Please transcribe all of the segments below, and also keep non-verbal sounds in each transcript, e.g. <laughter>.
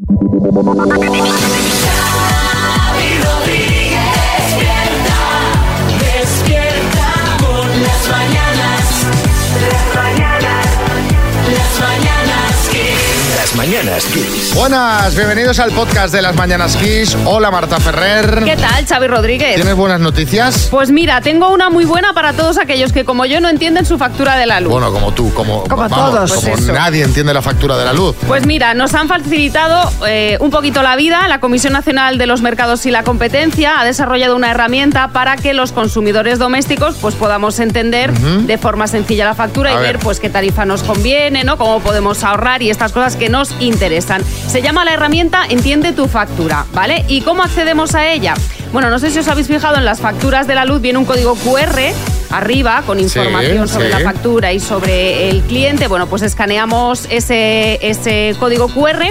Yeah. Las mañanas Kiss. Buenas, bienvenidos al podcast de las Mañanas Kiss. Hola Marta Ferrer. ¿Qué tal, Xavi Rodríguez? ¿Tienes buenas noticias? Pues mira, tengo una muy buena para todos aquellos que como yo no entienden su factura de la luz. Bueno, como tú, como, Como vamos, todos. como Pues nadie entiende la factura de la luz. Pues mira, nos han facilitado eh, un poquito la vida. La Comisión Nacional de los Mercados y la Competencia ha desarrollado una herramienta para que los consumidores domésticos pues podamos entender de forma sencilla la factura A y ver. ver pues qué tarifa nos conviene, ¿no? Cómo podemos ahorrar y estas cosas que nos interesan. Se llama la herramienta Entiende tu factura, ¿vale? ¿Y cómo accedemos a ella? Bueno, no sé si os habéis fijado en las facturas de la luz viene un código QR arriba con información sobre sí. la factura y sobre el cliente. Bueno, pues escaneamos ese, ese código QR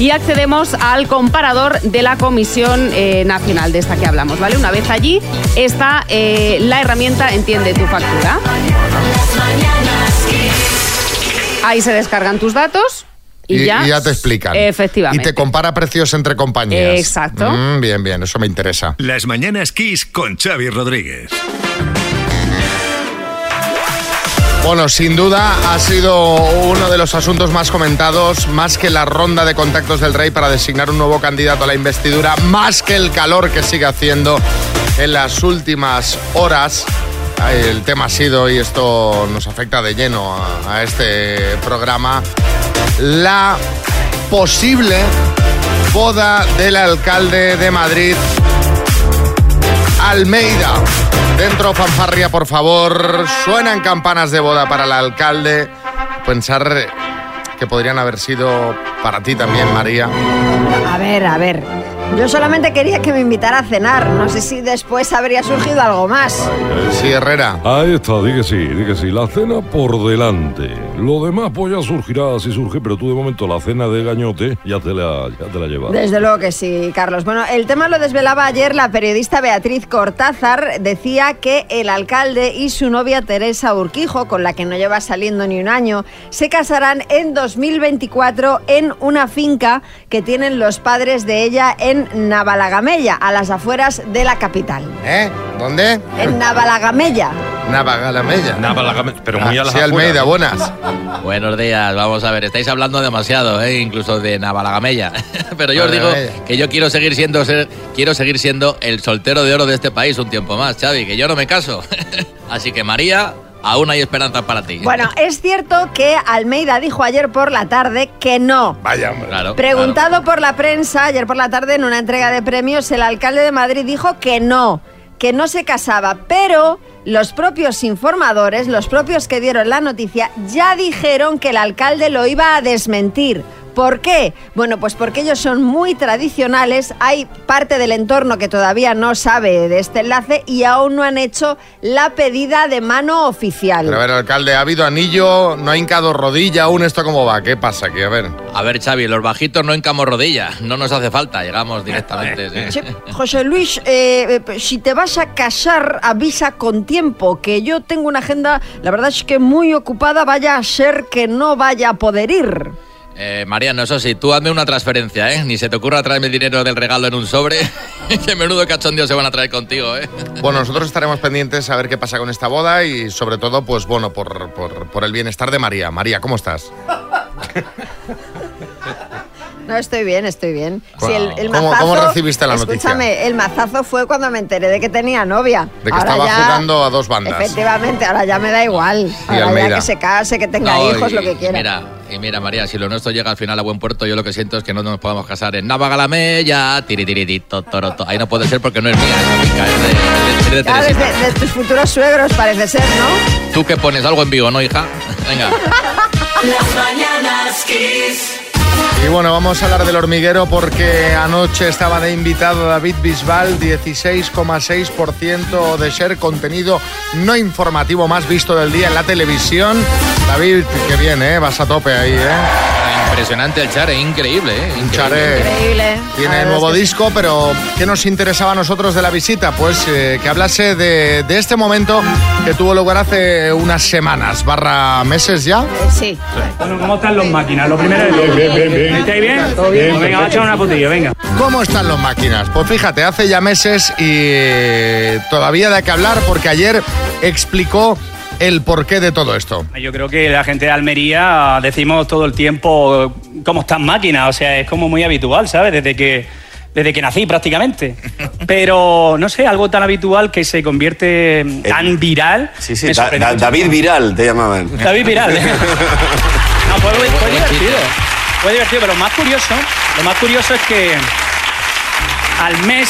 y accedemos al comparador de la Comisión eh, Nacional de esta que hablamos, ¿vale? Una vez allí está eh, la herramienta Entiende tu factura. Ahí se descargan tus datos y, Y, ya, y ya te explican. Efectivamente. Y te compara precios entre compañías. Exacto. Mm, bien, bien, eso me interesa. Las mañanas Kiss con Xavi Rodríguez. Bueno, sin duda ha sido uno de los asuntos más comentados, más que la ronda de contactos del rey para designar un nuevo candidato a la investidura, más que el calor que sigue haciendo en las últimas horas. El tema ha sido, y esto nos afecta de lleno a, a este programa, la posible boda del alcalde de Madrid, Almeida. Dentro, fanfarria, por favor. Suenan campanas de boda para el alcalde. Pensar que podrían haber sido para ti también, María. A ver, a ver. Yo solamente quería que me invitara a cenar. No sé si después habría surgido algo más. Sí, Herrera. Ahí está, di que sí, di que sí. La cena por delante. Lo demás pues ya surgirá si surge, pero tú de momento la cena de gañote ya te la, ya te la llevas. Desde luego que sí, Carlos. Bueno, el tema lo desvelaba ayer la periodista Beatriz Cortázar. Decía que el alcalde y su novia Teresa Urquijo, con la que no lleva saliendo ni un año, se casarán en 2024 en una finca que tienen los padres de ella en Navalagamella, a las afueras de la capital. ¿Eh? ¿Dónde? En Navalagamella. Navagalamella. pero muy a las Sí, Almeida, buenas. <laughs> Buenos días, vamos a ver, estáis hablando demasiado, ¿eh? incluso de Navalagameya. <laughs> Pero yo os digo que yo quiero seguir siendo ser, quiero seguir siendo el soltero de oro de este país un tiempo más, Xavi, que yo no me caso. <laughs> Así que María, aún hay esperanza para ti. Bueno, es cierto que Almeida dijo ayer por la tarde que no. Vaya, hombre. claro. Preguntado por la prensa ayer por la tarde en una entrega de premios, el alcalde de Madrid dijo que no, que no se casaba, pero los propios informadores, los propios que dieron la noticia, ya dijeron que el alcalde lo iba a desmentir. ¿Por qué? Bueno, pues porque ellos son muy tradicionales, hay parte del entorno que todavía no sabe de este enlace y aún no han hecho la pedida de mano oficial. Pero a ver, alcalde, ¿ha habido anillo? ¿No ha hincado rodilla aún? ¿Esto cómo va? ¿Qué pasa aquí? A ver. A ver, Xavi, los bajitos no encamos rodilla, no nos hace falta, llegamos directamente. <laughs> sí. Che, José Luis, eh, eh, si te vas a casar, avisa con tiempo, que yo tengo una agenda, la verdad es que muy ocupada, vaya a ser que no vaya a poder ir. Eh, Mariano, eso sí, tú hazme una transferencia, ¿eh? Ni se te ocurra traerme el dinero del regalo en un sobre. <laughs> que menudo cachondeo se van a traer contigo, ¿eh? Bueno, nosotros estaremos pendientes a ver qué pasa con esta boda y sobre todo, pues bueno, por, por, por el bienestar de María. María, ¿cómo estás? <laughs> No, estoy bien, estoy bien. ¿Cómo- Sí, el, el cómo- mazazo- cómo recibiste la noticia? Escúchame, el mazazo fue cuando me enteré de que tenía novia. De que Ahora estaba ya- jugando a dos bandas. Efectivamente, ahora ya me da igual. ahora Almeida. ya que se case, que tenga No, hijos, y- lo que quiera. Mira, y mira, María, si lo nuestro llega al final a buen puerto, yo lo que siento es que no nos podamos casar en Navagalamella, tiritiritito, toroto. Ahí no puede ser porque no es mía, es de, es de Claro, Teresita. de, de tus futuros suegros parece ser, ¿no? Tú que pones algo en Vigo, ¿no, hija? Venga. Las mañanas Kiss. Y bueno, vamos a hablar del hormiguero porque anoche estaba de invitado David Bisbal, 16,6% de share, contenido no informativo más visto del día en la televisión. David, qué bien, ¿eh? Vas a tope ahí, ¿eh? Impresionante el Chare, increíble, ¿eh? Increíble. Chare Increíble. Tiene verdad nuevo que disco, pero ¿qué nos interesaba a nosotros de la visita? Pues eh, que hablase de, de este momento que tuvo lugar hace unas semanas, barra meses ya. Sí. Bueno, ¿cómo están los máquinas? Lo primero es bien, bien, bien, bien. ¿Estáis bien? Todo bien. venga, vamos a echar una fotillo, venga. ¿Cómo están los máquinas? Pues fíjate, hace ya meses y eh, todavía de qué hablar porque ayer explicó el porqué de todo esto. Yo creo que la gente de Almería decimos todo el tiempo cómo están máquinas, o sea, es como muy habitual, ¿sabes? Desde que desde que nací prácticamente. <laughs> Pero no sé, algo tan habitual que se convierte tan viral. Sí, sí, Da- mucho. David Viral te llamaban. David Viral. <laughs> no, fue, fue divertido. Fue divertido, pero lo más curioso, lo más curioso es que al mes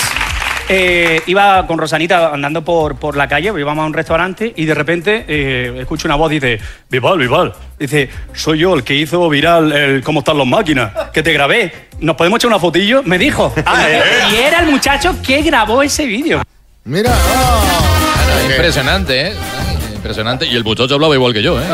eh, iba con Rosanita andando por, por la calle, íbamos a un restaurante y de repente eh, escucho una voz, dice, Vival, Vival. Dice, soy yo el que hizo viral el cómo están las máquinas, que te grabé. ¿Nos podemos echar una fotillo? Me dijo. <laughs> y era el muchacho que grabó ese vídeo. Mira, oh. Claro, impresionante, ¿eh? Impresionante. Y el muchacho hablaba igual que yo, ¿eh?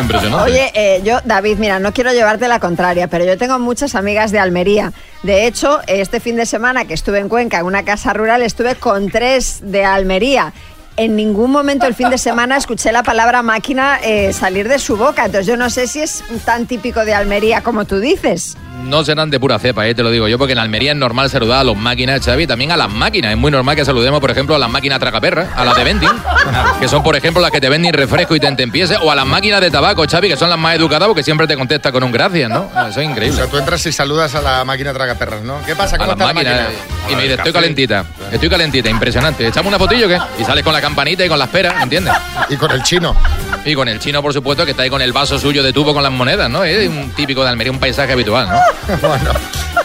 Oye, eh, yo, David, mira, no quiero llevarte la contraria, pero yo tengo muchas amigas de Almería. De hecho, este fin de semana que estuve en Cuenca, en una casa rural, estuve con tres de Almería. En ningún momento el fin de semana escuché la palabra máquina eh, salir de su boca. Entonces yo no sé si es tan típico de Almería como tú dices. No serán de pura cepa, eh, te lo digo yo, porque en Almería es normal saludar a los máquinas, Xavi, también a las máquinas. Es muy normal que saludemos, por ejemplo, a las máquinas tragaperras, a las de vending, <laughs> que son, por ejemplo, las que te venden refresco y te entempiece, o a las máquinas de tabaco, Xavi, que son las más educadas porque siempre te contesta con un gracias, ¿no? Eso es O increíble. sea, tú entras y saludas a la máquina tragaperras, ¿no? ¿Qué pasa? A ¿Cómo las está la máquinas. máquina? Y me dice, estoy calentita, estoy calentita, impresionante. ¿Echamos una fotillo o qué? Y sales con la campanita y con las peras, ¿entiendes? Y con el chino. Y con el chino, por supuesto, que está ahí con el vaso suyo de tubo con las monedas, ¿no? Es un típico de Almería, un paisaje habitual, ¿no? <laughs> bueno,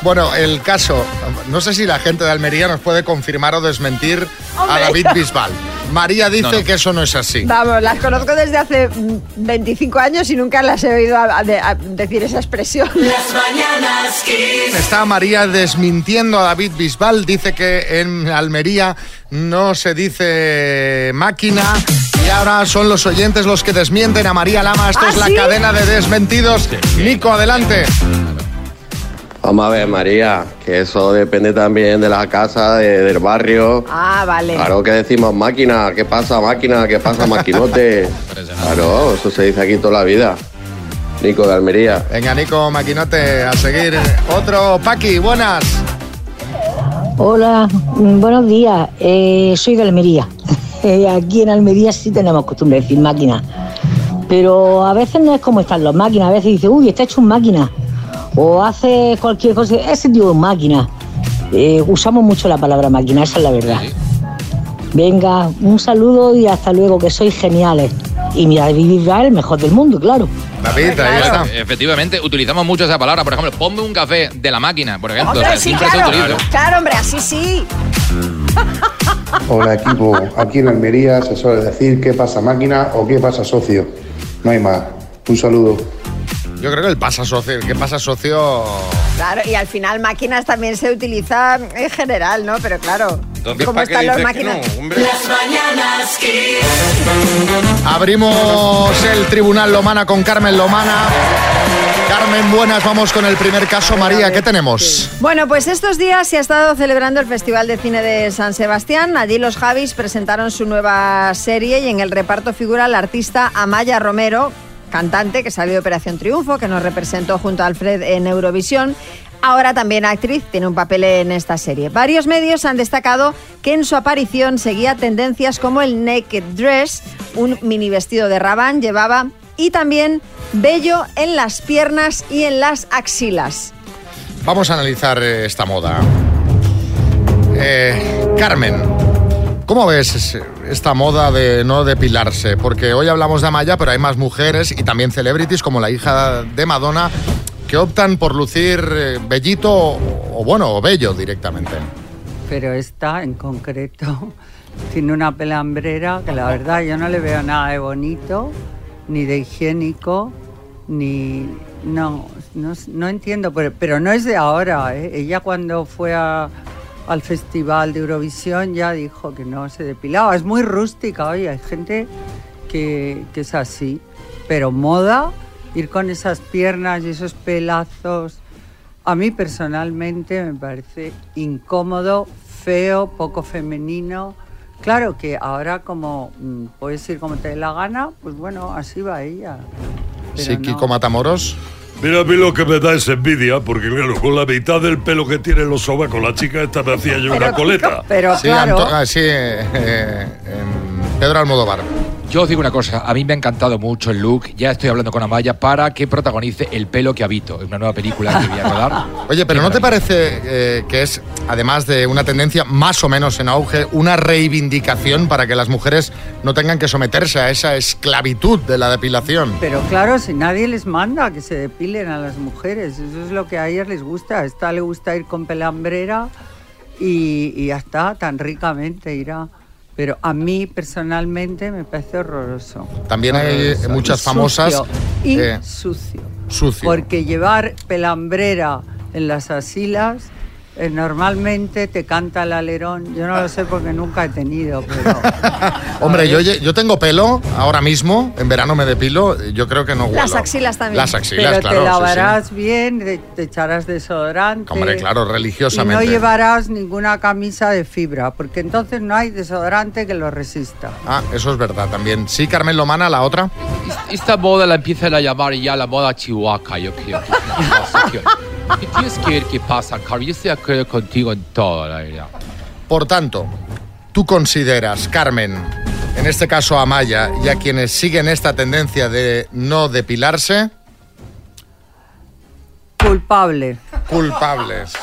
bueno, el caso, no sé si la gente de Almería nos puede confirmar o desmentir a. David Bisbal. María dice No, no. que eso no es así. Vamos, las conozco desde hace mm, 25 años y nunca las he oído a- a- de- a decir esa expresión. Las mañanas Kiss. Está María desmintiendo a David Bisbal, dice que en Almería no se dice máquina y ahora son los oyentes los que desmienten a María Lama. Esto ¿Ah, es la sí? cadena de desmentidos. Nico, adelante. Vamos a ver, María, que eso depende también de la casa, de- del barrio. Ah, vale. Claro que decimos máquina, ¿qué pasa máquina? ¿Qué pasa maquinote? Claro, eso se dice aquí toda la vida. Nico de Almería. Venga, Nico, maquinote, a seguir. Otro, Paqui, buenas. Hola, mm, buenos días. Eh, soy de Almería. <laughs> Eh, Aquí en Almería sí tenemos costumbre de decir máquina. Pero a veces no es como están las máquinas. A veces dice, uy, está hecho un máquina. O hace cualquier cosa. Ese tío es máquina. Eh, usamos mucho la palabra máquina, esa es la verdad. Venga, un saludo y hasta luego, que sois geniales. Y mira, David Bisbal, el mejor del mundo, claro. David, ahí está. Efectivamente, utilizamos mucho esa palabra. Por ejemplo, ponme un café de la máquina, por ejemplo. Hombre, O sea, sí, siempre claro, se utiliza. claro, hombre, así sí. <laughs> Hola equipo, aquí en Almería se suele decir qué pasa máquina o qué pasa socio. No hay más. Un saludo. Yo creo que el pasa socio, el que pasa socio. Claro, y al final máquinas también se utiliza en general, ¿no? Pero claro, ¿cómo están las máquinas? Las mañanas Kiss. Abrimos el Tribunal Lomana con Carmen Lomana. Carmen, buenas, vamos con el primer caso. María, ¿qué tenemos? Bueno, pues estos días se ha estado celebrando el Festival de Cine de San Sebastián. Allí los Javis presentaron su nueva serie y en el reparto figura la artista Amaya Romero, cantante que salió de Operación Triunfo, que nos representó junto a Alfred en Eurovisión. Ahora también actriz, tiene un papel en esta serie. Varios medios han destacado que en su aparición seguía tendencias como el naked dress, un mini vestido de rabán llevaba, y también vello en las piernas y en las axilas. Vamos a analizar eh, esta moda. Eh, Carmen, ¿cómo ves es- esta moda de no depilarse? Porque hoy hablamos de Amaya, pero hay más mujeres y también celebrities como la hija de Madonna que optan por lucir eh, bellito o, bueno, o bello directamente. pero esta en concreto <laughs> tiene una pelambrera que la verdad yo no le veo nada de bonito, ni de higiénico, ni... No, no, entiendo, pero, pero no es de ahora. ¿eh? Ella cuando fue a- al Festival de Eurovisión ya dijo que no se depilaba. Es muy rústica, oye, hay gente que, que es así. Pero moda, ir con esas piernas y esos pelazos A mí personalmente me parece incómodo, feo, poco femenino. Claro que ahora como mm, puedes ir como te dé la gana, pues bueno, así va ella. Pero Sí, no. Kiko Matamoros. Mira, a mí lo que me da es envidia, porque claro, con la mitad del pelo que tiene los sobacos, la chica esta me hacía yo una coleta. Pero sí, claro, Anto- ah, sí, eh, eh, en Pedro Almodóvar. Yo os digo una cosa, a mí me ha encantado mucho el look, ya estoy hablando con Amaya para que protagonice El pelo que habito, en una nueva película que voy a rodar. <laughs> Oye, pero ¿no te parece eh, que es, además de una tendencia más o menos en auge, una reivindicación para que las mujeres no tengan que someterse a esa esclavitud de la depilación? pero claro, si nadie les manda que se depilen a las mujeres, eso es lo que a ellas les gusta. A esta le gusta ir con pelambrera y, y ya está, tan ricamente irá. Pero a mí personalmente me parece horroroso. También hay muchas Y famosas, sucio, y eh, sucio. Sucio. Porque llevar pelambrera en las asilas eh, normalmente te canta el alerón. Yo no lo sé porque nunca he tenido, pero <laughs> Hombre, yo, yo tengo pelo ahora mismo, en verano me depilo, yo creo que no huelo. Las axilas también. Las axilas, pero claro. te sí, sí. lavarás bien, te, te echarás desodorante. Hombre, claro, Y no religiosamente. llevarás ninguna camisa de fibra, porque entonces no hay desodorante que lo resista. Ah, eso es verdad también. Sí, Carmen Lomana, la otra. Esta moda la empiezan a llamar ya la moda chihuahua, yo creo. <laughs> que que tienes que ver qué pasa, Carmen. Yo estoy acuerdo contigo en todo, la verdad. Por tanto, tú consideras, Carmen, en este caso a Maya y a quienes siguen esta tendencia de no depilarse, Culpable. culpables.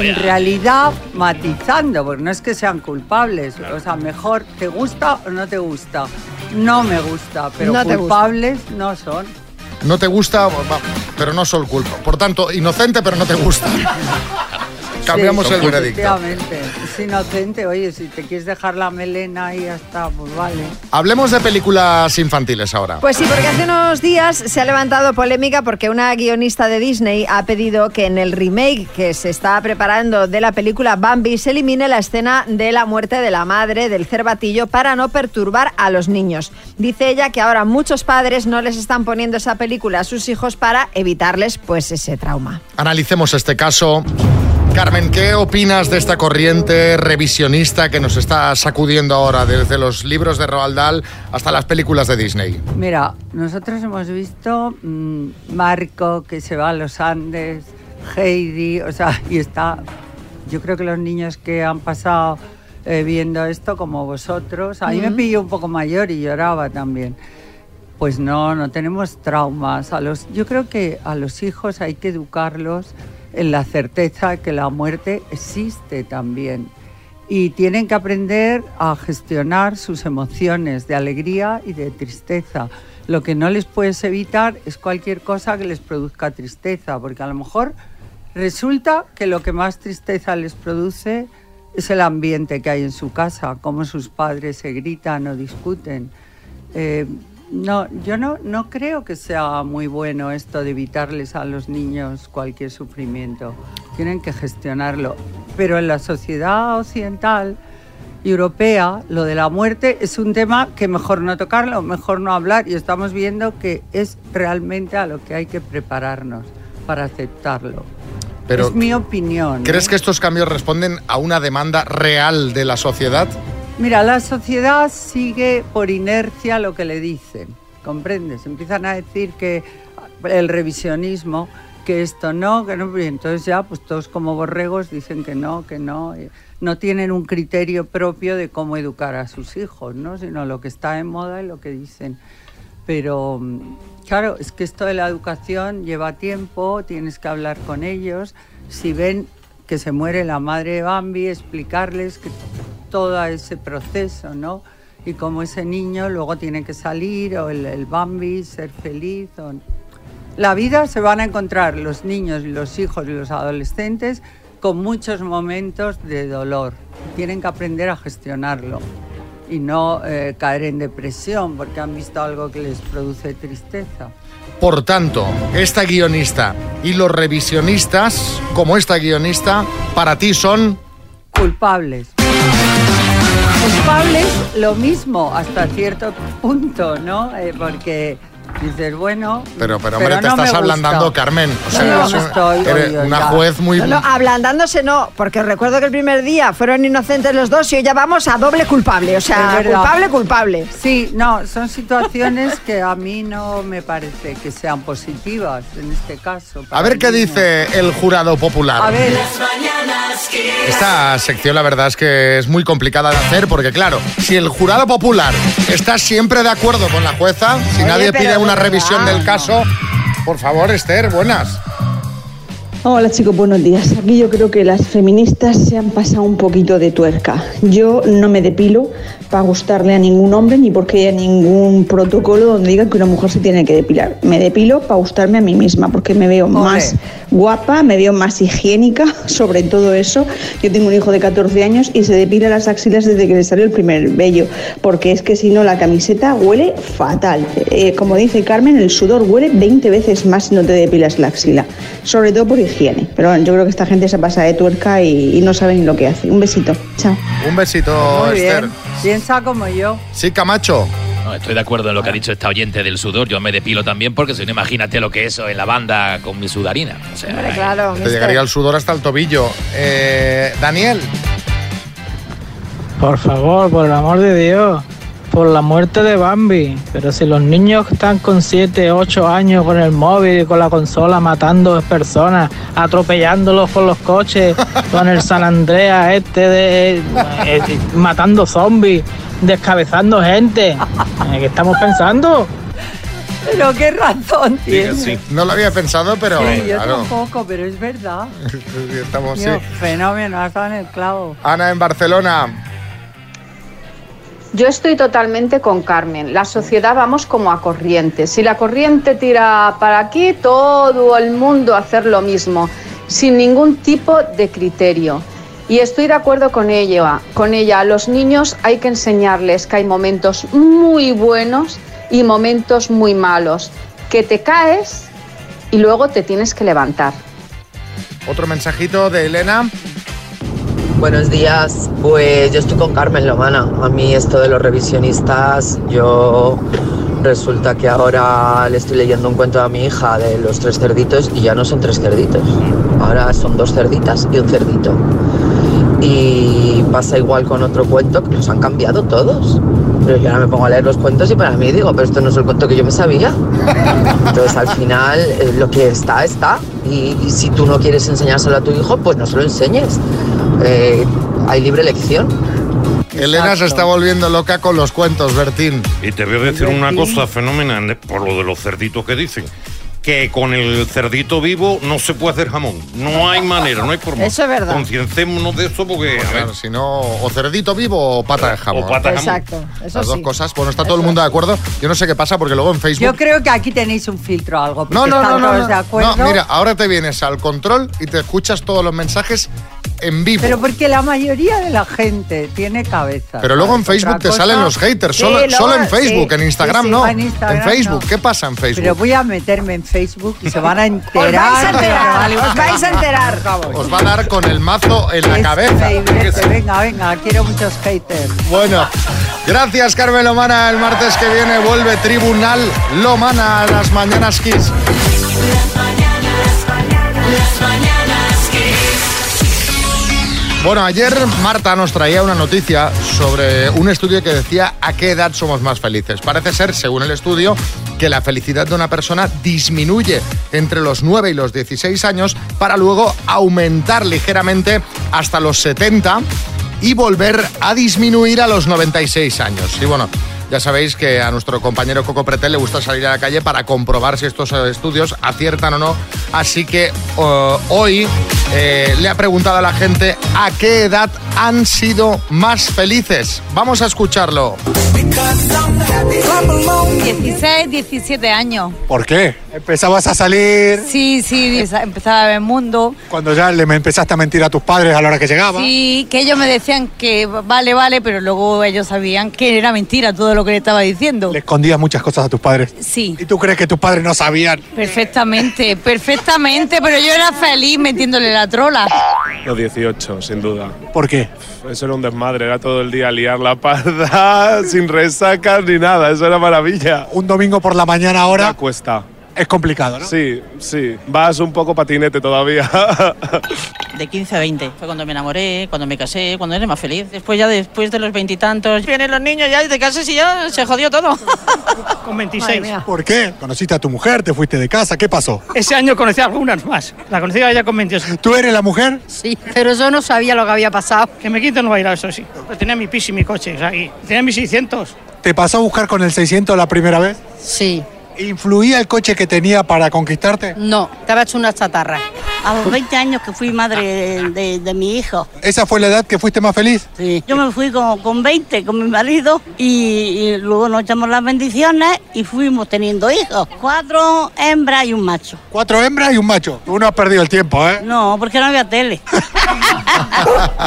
En realidad, matizando, porque no es que sean culpables. O sea, mejor te gusta o no te gusta. No me gusta, pero No te gusta. culpables no son. No te gusta, pero no soy culpa. Por tanto, inocente, pero no te gusta. <laughs> Cambiamos Sí, el veredicto. Efectivamente. Es inocente. Oye, si te quieres dejar la melena y ya está, pues vale. Hablemos de películas infantiles ahora. Pues sí, porque hace unos días se ha levantado polémica porque una guionista de Disney ha pedido que en el remake que se está preparando de la película Bambi se elimine la escena de la muerte de la madre del cervatillo para no perturbar a los niños. Dice ella que ahora muchos padres no les están poniendo esa película a sus hijos para evitarles pues ese trauma. Analicemos este caso. Carmen, ¿qué opinas de esta corriente revisionista que nos está sacudiendo ahora desde los libros de Roald Dahl hasta las películas de Disney? Mira, nosotros hemos visto mm, Marco que se va a los Andes, Heidi, o sea, <laughs> y está. Yo creo que los niños que han pasado eh, viendo esto, como vosotros, a mí me pilló un poco mayor y lloraba también. Pues no, no tenemos traumas. A los, yo creo que a los hijos hay que educarlos en la certeza que la muerte existe también. Y tienen que aprender a gestionar sus emociones de alegría y de tristeza. Lo que no les puedes evitar es cualquier cosa que les produzca tristeza, porque a lo mejor resulta que lo que más tristeza les produce es el ambiente que hay en su casa, cómo sus padres se gritan o discuten. Eh, no, yo no, no creo que sea muy bueno esto de evitarles a los niños cualquier sufrimiento. Tienen que gestionarlo. Pero en la sociedad occidental y europea, lo de la muerte es un tema que mejor no tocarlo, mejor no hablar. Y estamos viendo que es realmente a lo que hay que prepararnos para aceptarlo. Pero, es mi opinión. ¿Crees ¿eh? que estos cambios responden a una demanda real de la sociedad? Mira, la sociedad sigue por inercia lo que le dicen, ¿comprendes? Empiezan a decir que el revisionismo, que esto no, que no, y entonces ya pues todos como borregos dicen que no, que no, no tienen un criterio propio de cómo educar a sus hijos, ¿no? Sino lo que está en moda y lo que dicen. Pero claro, es que esto de la educación lleva tiempo, tienes que hablar con ellos, si ven que se muere la madre de Bambi, explicarles que todo ese proceso, ¿no? Y cómo ese niño luego tiene que salir, o el, el Bambi, ser feliz. O... La vida se van a encontrar los niños los hijos y los adolescentes con muchos momentos de dolor. Tienen que aprender a gestionarlo y no eh, caer en depresión porque han visto algo que les produce tristeza. Por tanto, esta guionista y los revisionistas, como esta guionista, para ti son... Culpables. Culpables lo mismo hasta cierto punto, ¿no? Eh, porque Dices, bueno. Pero, pero hombre, te no me estás ablandando, Carmen. O sea, no un- estoy, eres oye, una ya. juez muy... No, no, ablandándose no, porque recuerdo que el primer día fueron inocentes los dos y hoy ya vamos a doble culpable, o sea, culpable, culpable. Sí, no, son situaciones que a mí no me parece que sean positivas en este caso. A ver qué niño. dice el jurado popular. A ver. Esta sección la verdad es que es muy complicada de hacer porque claro, si el jurado popular está siempre de acuerdo con la jueza, si Oye, nadie pide de una revisión del no. caso, por favor, Esther, buenas. Hola chicos, buenos días. Aquí yo creo que las feministas se han pasado un poquito de tuerca. Yo no me depilo para gustarle a ningún hombre ni porque haya ningún protocolo donde diga que una mujer se tiene que depilar. Me depilo para gustarme a mí misma porque me veo más guapa, me veo más higiénica <laughs> sobre todo eso. Yo tengo un hijo de 14 años y se depila las axilas desde que le salió el primer vello porque es que si no la camiseta huele fatal. Eh, como dice Carmen, el sudor huele 20 veces más si no te depilas la axila. Sobre todo por higiene. Pero bueno, yo creo que esta gente se pasa de tuerca y, y no sabe ni lo que hace. Un besito. Chao. Un besito, Muy Esther. bien. Piensa como yo. Sí, Camacho. No, estoy de acuerdo en lo que ha dicho esta oyente del sudor. Yo me depilo también porque si no, imagínate lo que es eso en la banda con mi sudarina. O sea, claro. Te llegaría el sudor hasta el tobillo. Eh, Daniel. Por favor, por el amor de Dios, por la muerte de Bambi. Pero si los niños están con 7, 8 años con el móvil y con la consola matando personas, atropellándolos con los coches, <laughs> con el San Andreas este de eh, matando zombies, descabezando gente, ¿eh, ¿qué estamos pensando? Pero qué razón tiene. No lo había pensado, pero Sí, yo claro. tampoco, pero es verdad. <laughs> Estamos, sí. Tío, Fenómeno, has dado en el clavo. Ana en Barcelona. Yo estoy totalmente con Carmen. La sociedad vamos como a corriente. Si la corriente tira para aquí, todo el mundo hacer lo mismo, sin ningún tipo de criterio. Y estoy de acuerdo con ella. Con ella, a los niños hay que enseñarles que hay momentos muy buenos y momentos muy malos, que te caes y luego te tienes que levantar. Otro mensajito de Elena. Buenos días, pues yo estoy con Carmen Lomana. A mí esto de los revisionistas, yo resulta que ahora le estoy leyendo un cuento a mi hija de los tres cerditos y ya no son tres cerditos. Ahora son dos cerditas y un cerdito. Y pasa igual con otro cuento que los han cambiado todos. Pero yo ahora me pongo a leer los cuentos y para mí digo, pero esto no es el cuento que yo me sabía. Entonces al final eh, lo que está, está. Y, y si tú no quieres enseñárselo a tu hijo, pues no se lo enseñes. Eh, hay libre elección. Elena se está volviendo loca con los cuentos, Bertín. Y te voy a decir una cosa fenomenal eh, por lo de los cerditos que dicen. Que con el cerdito vivo no se puede hacer jamón. No hay manera, no hay forma. Eso es verdad. Conciencémonos de eso porque. Pues a ver, claro, si no, o cerdito vivo o pata de jamón. O pata de jamón. Exacto, eso Las dos sí. cosas. Bueno, está todo el mundo de acuerdo. Yo no sé qué pasa porque luego en Facebook. Yo creo que aquí tenéis un filtro o algo. No, no, no, no. de acuerdo. No, mira, ahora te vienes al control y te escuchas todos los mensajes en vivo. Pero porque la mayoría de la gente tiene cabeza. Pero luego en. Facebook te salen los haters, Sí, solo, luego- solo en Facebook, sí, en Instagram sí, sí, no. en Instagram en Facebook, no. ¿qué pasa en Facebook? Pero voy a meterme en Facebook y se van a <laughs> enterar. Os vais a enterar, vale os vais a enterar. Os va a dar con el mazo en la Es cabeza. Venga, venga, quiero muchos haters. Bueno, gracias Carmen Lomana. El martes que viene vuelve Tribunal Lomana a las Mañanas Kiss. Las mañanas Kiss. Bueno, ayer Marta nos traía una noticia sobre un estudio que decía a qué edad somos más felices. Parece ser, según el estudio, que la felicidad de una persona disminuye entre los 9 y los 16 años para luego aumentar ligeramente hasta los 70 y volver a disminuir a los 96 años. Y bueno, ya sabéis que a nuestro compañero Coco Pretel le gusta salir a la calle para comprobar si estos eh, estudios aciertan o no. Así que eh, hoy eh, le ha preguntado a la gente a qué edad han sido más felices. Vamos a escucharlo. 16, 17 años. ¿Por qué? ¿Empezabas a salir Sí, sí, empezaba a ver mundo. cuando ya le empezaste a mentir a tus padres a la hora que llegaba? Sí, que ellos me decían que vale, vale, pero luego ellos sabían que era mentira todo lo que le estaba diciendo. Le escondías muchas cosas a tus padres. Sí. ¿Y tú crees que tus padres no sabían? Perfectamente, perfectamente, pero yo era feliz metiéndole la trola. Los 18, sin duda. ¿Por qué? Eso era un desmadre, era todo el día liar la parda, <laughs> sin resacas ni nada, eso era maravilla. Un domingo por la mañana ahora Ya cuesta. Es complicado, ¿no? Sí, sí. Vas un poco patinete todavía. <laughs> De 15 a 20. Fue cuando me enamoré, cuando me casé, cuando era más feliz. Después ya después de los veintitantos, vienen los niños ya y te casas y ya se jodió todo. <laughs> Con 26. ¿Por qué? Conociste a tu mujer, te fuiste de casa, ¿qué pasó? Ese año conocí a algunas más. La conocí a ella con 28. ¿Tú eres la mujer? Sí, pero yo no sabía lo que había pasado. Que me quiten no va a ir a eso sí. Pero tenía mi pis y mi coche, o sea, y tenía mis 600. ¿Te pasó a buscar con el 600 la primera vez? Sí. ¿Influía el coche que tenía para conquistarte? No, estaba hecho una chatarra. A los 20 años que fui madre de, de- de mi hijo. ¿Esa fue la edad que fuiste más feliz? Sí. Yo me fui con, con 20 con mi marido y, y luego nos echamos las bendiciones y fuimos teniendo hijos. Cuatro hembras y un macho. Cuatro hembras y un macho. Uno ha perdido el tiempo, ¿eh? No, porque no había tele. <laughs>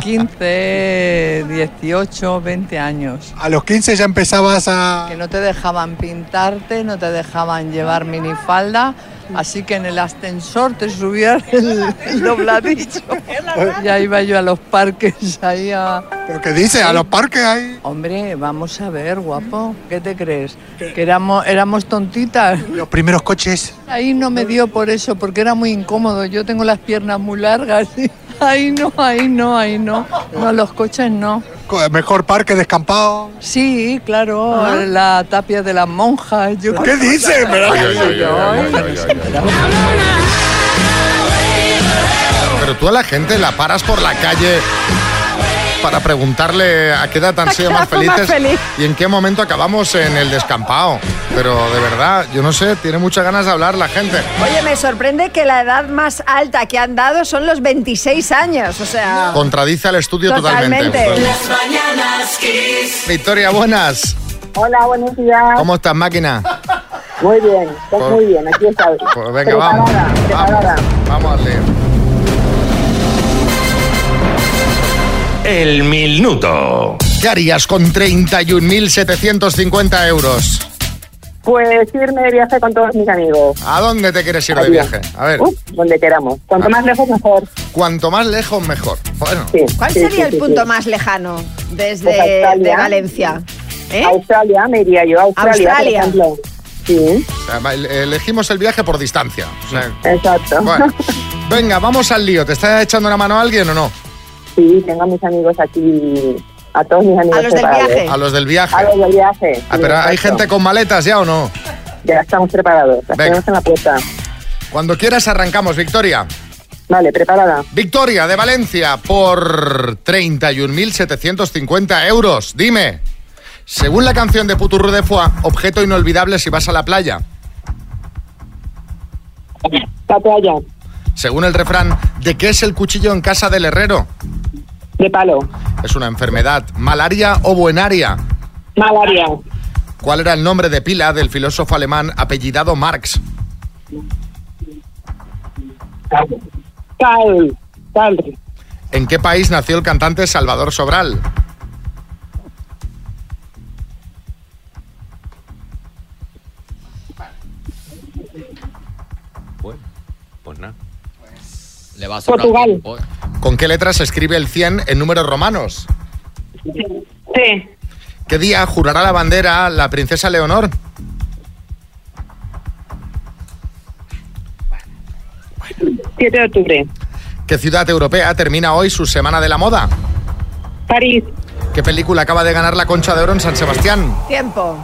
15, 18, 20 años. A los 15 ya empezabas a... Que no te dejaban pintarte, no te dejaban llevar minifalda, así que en el ascensor te subían el, el dobladillo. Ya iba yo a los parques ahí a... ¿Pero qué dice? ¿A los parques ahí? Hombre, vamos a ver, guapo. ¿Qué te crees? ¿Que éramos, éramos tontitas? Los primeros coches. Ahí no me dio por eso, porque era muy incómodo. Yo tengo las piernas muy largas. y <laughs> Ahí no, ahí no, ahí no. No, los coches no. Mejor parque descampado. Sí, claro, la tapia de las monjas. Yo ¿Qué dice? Pero- Ay, ay, ay, ay, ay, ay, ay. Pero tú a la gente la paras por la calle para preguntarle a qué edad han ¿A sido más felices feliz? y en qué momento acabamos en el descampado. Pero de verdad, yo no sé, tiene muchas ganas de hablar la gente. Oye, me sorprende que la edad más alta que han dado son los 26 años. O sea, Contradice al estudio totalmente. Totalmente. Las mañanas Kiss. Victoria, buenas. Hola, buenos días. ¿Cómo estás, máquina? Muy bien, Pues- muy bien, aquí estoy. Pues venga, vamos. preparada. Vamos a leer. El minuto. ¿Qué harías con 31.750 euros? Pues irme de viaje con todos mis amigos. ¿A dónde te quieres ir de viaje? A ver. Donde queramos. Cuanto Ah. más lejos, mejor. Cuanto más lejos, mejor. Bueno. ¿cuál sí, sería sí, el sí, punto sí. más lejano desde Pues Australia. de Valencia? ¿Eh? Australia, me iría yo. Australia, Australia. por ejemplo. Sí, O sea, va- elegimos el viaje por distancia. O sea, exacto. bueno. <laughs> Venga, vamos al lío. ¿Te está echando una mano alguien o no? Sí, tengo a mis amigos aquí, a todos mis amigos A los del preparados. viaje. A los del viaje. A los del viaje. Ah, pero hay exacto. gente con maletas ya o no? Ya estamos preparados, las Venga. tenemos en la puerta. Cuando quieras arrancamos, Victoria. Vale, preparada. Victoria de Valencia por 31.750 euros. Dime, según la canción de Puturru de Foix, objeto inolvidable si vas a la playa. La toalla, Según el refrán, ¿de qué es el cuchillo en casa del herrero? De palo. Es una enfermedad. ¿Malaria o buenaria? Malaria, ¿Cuál era el nombre de pila del filósofo alemán apellidado Marx? cal, cal. ¿En qué país nació el cantante Salvador Sobral? Le va a sobrar Portugal. ¿eh? ¿Con qué letra se escribe el 100 en números romanos? Sí, ¿Qué día jurará la bandera la princesa Leonor? siete de octubre. ¿Qué ciudad europea termina hoy su Semana de la Moda? París, ¿Qué película acaba de ganar la Concha de Oro en San Sebastián? Tiempo.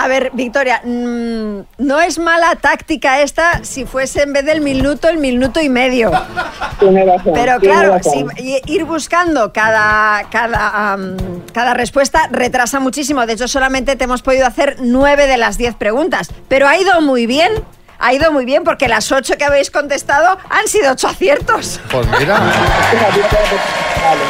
A ver, Victoria, mm, no es mala táctica esta si fuese en vez del minuto el minuto y medio. razón. Pero claro, si ir buscando cada, cada, cada respuesta retrasa muchísimo. De hecho, solamente te hemos podido hacer nueve de las diez preguntas. Pero ha ido muy bien. Ha ido muy bien porque las ocho que habéis contestado han sido ocho aciertos. Pues mira,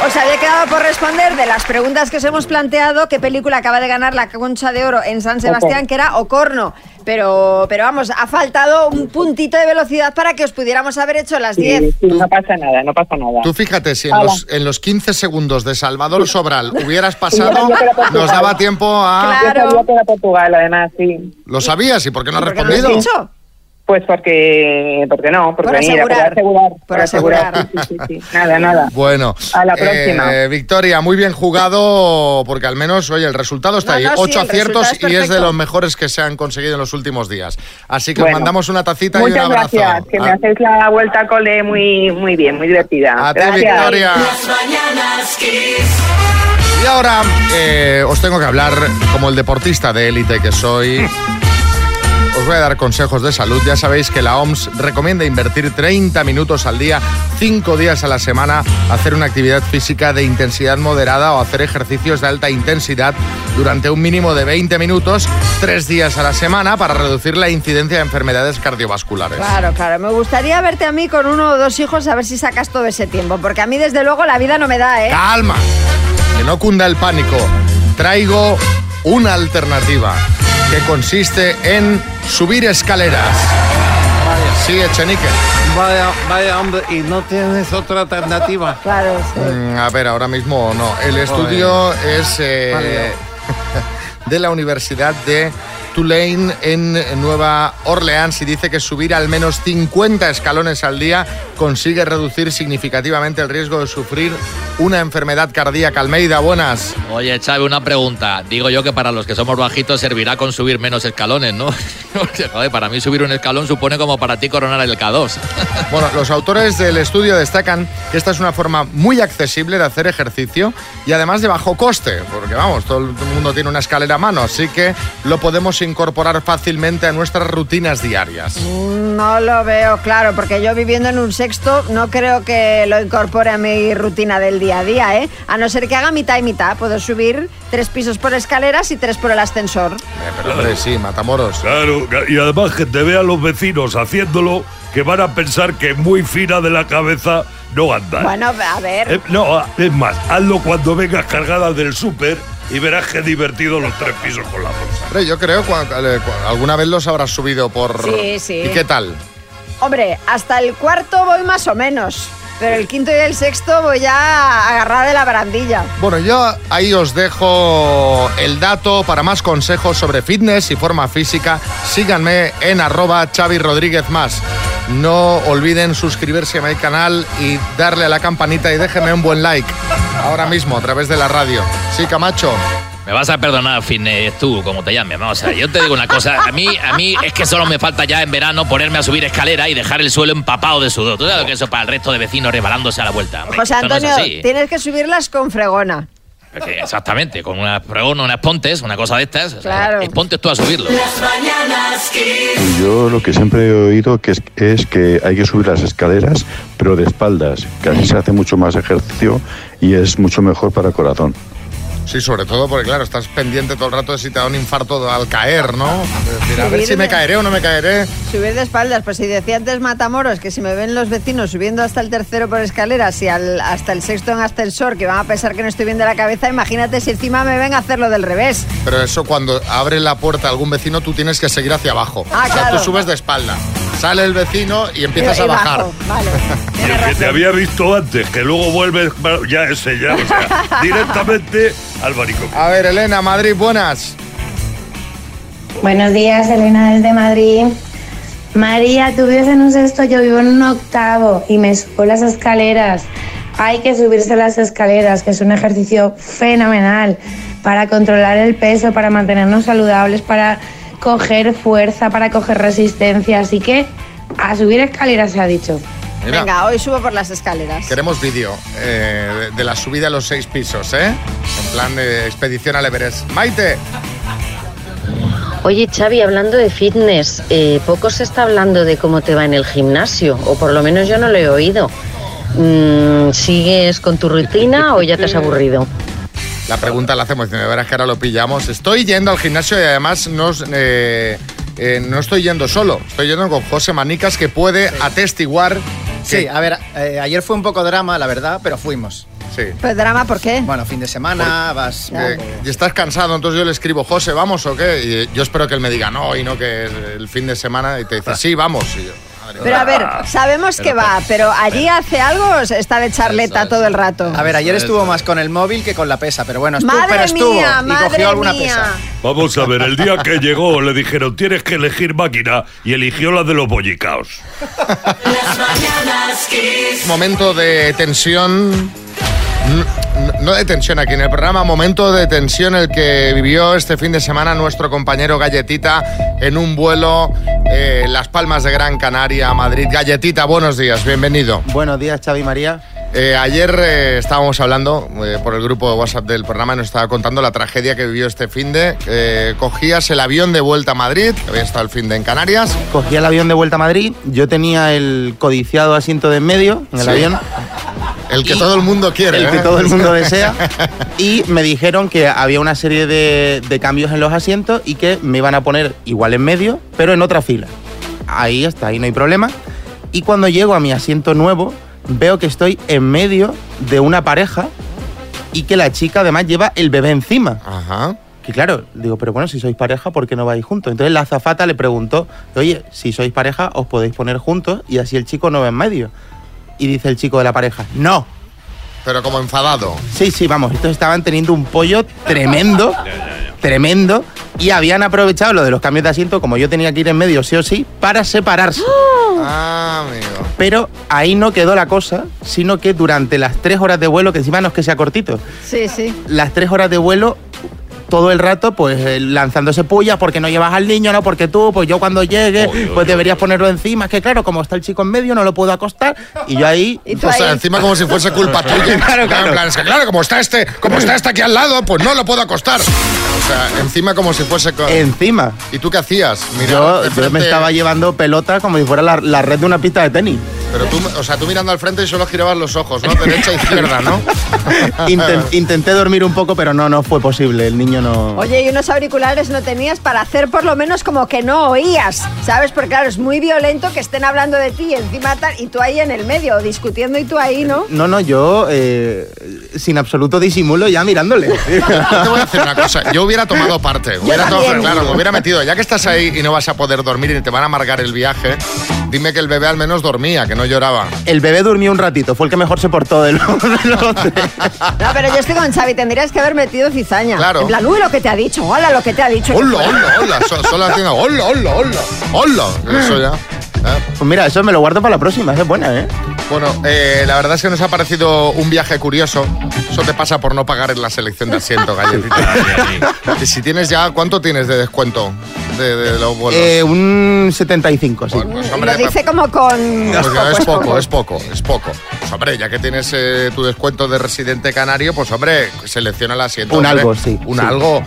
Os había quedado por responder de las preguntas que os hemos planteado qué película acaba de ganar la Concha de Oro en San Sebastián, que era Ocorno. Pero, pero vamos, ha faltado un puntito de velocidad para que os pudiéramos haber hecho las Sí, 10. sí, no pasa nada, no pasa nada. tú fíjate, si en los, en los 15 segundos de Salvador Sobral hubieras pasado, Yo nos daba tiempo a... Yo sabía que era Portugal, además, sí. ¿Lo sabías y por qué no has ¿Por qué no lo has respondido? dicho? Pues porque, porque no, porque Por mira, asegurar. asegurar, Por asegurar. Sí, sí, sí, sí. Nada, nada. Bueno, A la próxima. eh, Victoria, muy bien jugado, porque al menos, oye, el resultado está No, ahí. no, Ocho aciertos resultado y es es de los mejores que se han conseguido en los últimos días. Así que os Bueno, mandamos una tacita y un Muchas abrazo. gracias, que me Ah, hacéis la vuelta cole muy, muy bien, muy divertida. A ti, gracias. Victoria. Y ahora eh, os tengo que hablar como el deportista de élite que soy. Os voy a dar consejos de salud. Ya sabéis que la OMS recomienda invertir 30 minutos al día, 5 días a la semana, hacer una actividad física de intensidad moderada o hacer ejercicios de alta intensidad durante un mínimo de 20 minutos, 3 días a la semana para reducir la incidencia de enfermedades cardiovasculares. Claro, claro. Me gustaría verte a mí con uno o dos hijos a ver si sacas todo ese tiempo, porque a mí desde luego la vida no me da, ¿eh? Calma, que no cunda el pánico. Traigo una alternativa que consiste en subir escaleras. Sí, Echenique. Vaya, vaya, hombre, ¿y no tienes otra alternativa? <laughs> Claro, Mm, a ver, ahora mismo no. El estudio es eh, <laughs> de la Universidad de Tulane en Nueva Orleans y dice que subir al menos 50 escalones al día consigue reducir significativamente el riesgo de sufrir una enfermedad cardíaca. Almeida, buenas. Oye, Xavi, una pregunta. Digo yo que para los que somos bajitos servirá con subir menos escalones, ¿no? <laughs> Porque, joder, para mí subir un escalón supone como para ti coronar el K2. <laughs> Bueno, los autores del estudio destacan que esta es una forma muy accesible de hacer ejercicio y además de bajo coste, porque vamos, todo el mundo tiene una escalera a mano, así que lo podemos incorporar fácilmente a nuestras rutinas diarias. No lo veo claro, porque yo viviendo en un sexto no creo que lo incorpore a mi rutina del día a día, ¿eh? A no ser que haga mitad y mitad. Puedo subir tres pisos por escaleras y tres por el ascensor. Pero hombre, sí, Matamoros. Claro, y además que te vean los vecinos haciéndolo, que van a pensar que muy fina de la cabeza no andas. Bueno, a ver. Eh, no, es más, hazlo cuando vengas cargada del súper y verás qué divertido los tres pisos con la bolsa. Hombre, yo creo que alguna vez los habrás subido por... Sí, sí. ¿Y qué tal? Hombre, hasta el cuarto voy más o menos. Pero el quinto y el sexto voy ya agarrada de la barandilla. Bueno, yo ahí os dejo el dato para más consejos sobre fitness y forma física. Síganme en arroba Xavi Rodríguez más. No olviden suscribirse a mi canal y darle a la campanita y déjenme un buen like ahora mismo a través de la radio. Sí, Camacho. Me vas a perdonar, Fitness, tú, como te llames. Vamos a ver, yo te digo una cosa. A mí, a mí es que solo me falta ya en verano ponerme a subir escalera y dejar el suelo empapado de sudor. Tú sabes lo que eso para el resto de vecinos rebalándose a la vuelta. Hombre, José no Antonio, tienes que subirlas con fregona. Exactamente, con unas pregonas, unas pontes, una cosa de estas. o sea, Claro. y ponte tú a subirlo. Las mañanas Kiss. Yo lo que siempre he oído que es, es que hay que subir las escaleras, pero de espaldas, que así se hace mucho más ejercicio y es mucho mejor para el corazón. Sí, sobre todo porque, claro, estás pendiente todo el rato de si te da un infarto al caer, ¿no? Decir, a ver si me caeré o no me caeré. Subir de espaldas, pues si decía antes Matamoros que si me ven los vecinos subiendo hasta el tercero por escaleras y al- hasta el sexto en ascensor, que van a pensar que no estoy bien de la cabeza, imagínate si encima me ven a hacerlo del revés. Pero eso cuando abre la puerta a algún vecino, tú tienes que seguir hacia abajo. Ah, o sea, claro. tú subes de espalda. Sale el vecino y empiezas Y- a y bajar. bajo, Vale. <laughs> Y el que te había visto antes, que luego vuelves, ya ese ya, o sea, <laughs> directamente al baricón. A ver, Elena, Madrid, buenas. Buenos días, Elena desde Madrid. María, tú vives en un sexto, yo vivo en un octavo y me subo las escaleras. Hay que subirse las escaleras, que es un ejercicio fenomenal para controlar el peso, para mantenernos saludables, para coger fuerza, para coger resistencia. Así que a subir escaleras se ha dicho. Mira. Venga, hoy subo por las escaleras. Queremos vídeo eh, de, la subida a los seis pisos, ¿eh? En plan de expedición al Everest. Maite, Oye, Xavi, hablando de fitness, eh, poco se está hablando de cómo te va en el gimnasio, o por lo menos yo no lo he oído. Mm, ¿Sigues con tu rutina o ya te has aburrido? la pregunta la hacemos, de verás que ahora lo pillamos. Estoy yendo al gimnasio y además no, eh, eh, no estoy yendo solo. Estoy yendo con José Manicas que puede atestiguar. Sí, a ver, eh, ayer fue un poco drama, la verdad, pero fuimos. Sí. Pues drama, ¿por qué? Bueno, fin de semana, vas... Eh, y estás cansado, entonces yo le escribo, José, ¿vamos o qué? Y yo espero que él me diga no y no que es el fin de semana y te dice, sí, vamos. Y yo, Pero a ver, sabemos que va, pero allí hace algo está de charleta todo el rato. A ver, ayer estuvo más con el móvil que con la pesa, pero bueno, estuvo, Madre pero estuvo mía, y madre cogió alguna mía. pesa. Vamos a ver, el día que llegó le dijeron tienes que elegir máquina y eligió la de los bollicaos. Las mañanas Kiss. Momento de tensión. No de tensión aquí en el programa, momento de tensión el que vivió este fin de semana nuestro compañero Galletita en un vuelo eh, Las Palmas de Gran Canaria Madrid. Galletita, buenos días, bienvenido. Buenos días, Xavi María. Eh, ayer eh, estábamos hablando eh, por el grupo de WhatsApp del programa y nos estaba contando la tragedia que vivió este fin de. cogías el avión de vuelta a Madrid, que había estado el fin de en Canarias. Cogí el avión de vuelta a Madrid, yo tenía el codiciado asiento de en medio en el Sí. avión. El que todo el mundo quiere. El que todo el mundo <laughs> desea. Y me dijeron que había una serie de, de cambios en los asientos y que me iban a poner igual en medio, pero en otra fila. Ahí está, ahí no hay problema. Y cuando llego a mi asiento nuevo, veo que estoy en medio de una pareja y que la chica además lleva el bebé encima. Ajá. Que claro, digo, pero bueno, si sois pareja, ¿por qué no vais juntos? Entonces la azafata le preguntó, oye, si sois pareja, os podéis poner juntos y así el chico no va en medio. Y dice el chico de la pareja, no. Pero como enfadado. Sí, sí, vamos, estos estaban teniendo un pollo tremendo, <laughs> tremendo, y habían aprovechado lo de los cambios de asiento, como yo tenía que ir en medio sí o sí, para separarse. Ah, amigo. Pero ahí no quedó la cosa, sino que durante las tres horas de vuelo, que encima no es que sea cortito, Sí, sí. las tres horas de vuelo todo el rato pues eh, lanzándose pullas porque no llevas al niño, no porque tú, pues yo cuando llegue, pues deberías ponerlo encima. Es que claro, como está el chico en medio, no lo puedo acostar. Y yo ahí. O sea, encima como si fuese culpa <laughs> tuya. Claro, claro. En plan, es que claro, como está este, como está este aquí al lado, pues no lo puedo acostar. O sea, encima como si fuese. Encima. ¿Y tú qué hacías? Mirar Yo, yo me estaba llevando pelota como si fuera la, la red de una pista de tenis. Pero tú, o sea, tú mirando al frente y solo girabas los ojos, ¿no? Derecha e izquierda, ¿no? <laughs> Inten- intenté dormir un poco, pero no, no fue posible. El niño no. Oye, y unos auriculares no tenías para hacer por lo menos como que no oías, ¿sabes? Porque claro, es muy violento que estén hablando de ti y encima tal, y tú ahí en el medio, discutiendo y tú ahí, ¿no? No, no, yo eh, sin absoluto disimulo ya mirándole. <laughs> Yo te voy a decir una cosa. Yo hubiera tomado parte. Hubiera tomado- claro, me hubiera metido. Ya que estás ahí y no vas a poder dormir y te van a amargar el viaje, dime que el bebé al menos dormía, que no lloraba. El bebé durmió un ratito, fue el que mejor se portó de los, <laughs> de los. <laughs> No, pero yo estoy con Xavi, tendrías que haber metido cizaña. Claro. En plan, uy, lo que te ha dicho, hola, lo que te ha dicho. Hola, hola, hola. So- Solo haciendo hola, hola, hola. Hola. Eso ya. ¿eh? Pues mira, eso me lo guardo para la próxima, es buena, ¿eh? Bueno, eh, la verdad es que nos ha parecido un viaje curioso. Eso te pasa por no pagar en la selección de asiento, galletita. <laughs> y si tienes ya, ¿cuánto tienes de descuento de, de los vuelos? Eh, un 75, sí. pues, Lo dice como con... Pues es poco, es poco, es poco. Pues hombre, ya que tienes eh, tu descuento de residente canario, pues hombre, selecciona el asiento. Un hombre. algo, sí, Un sí. algo.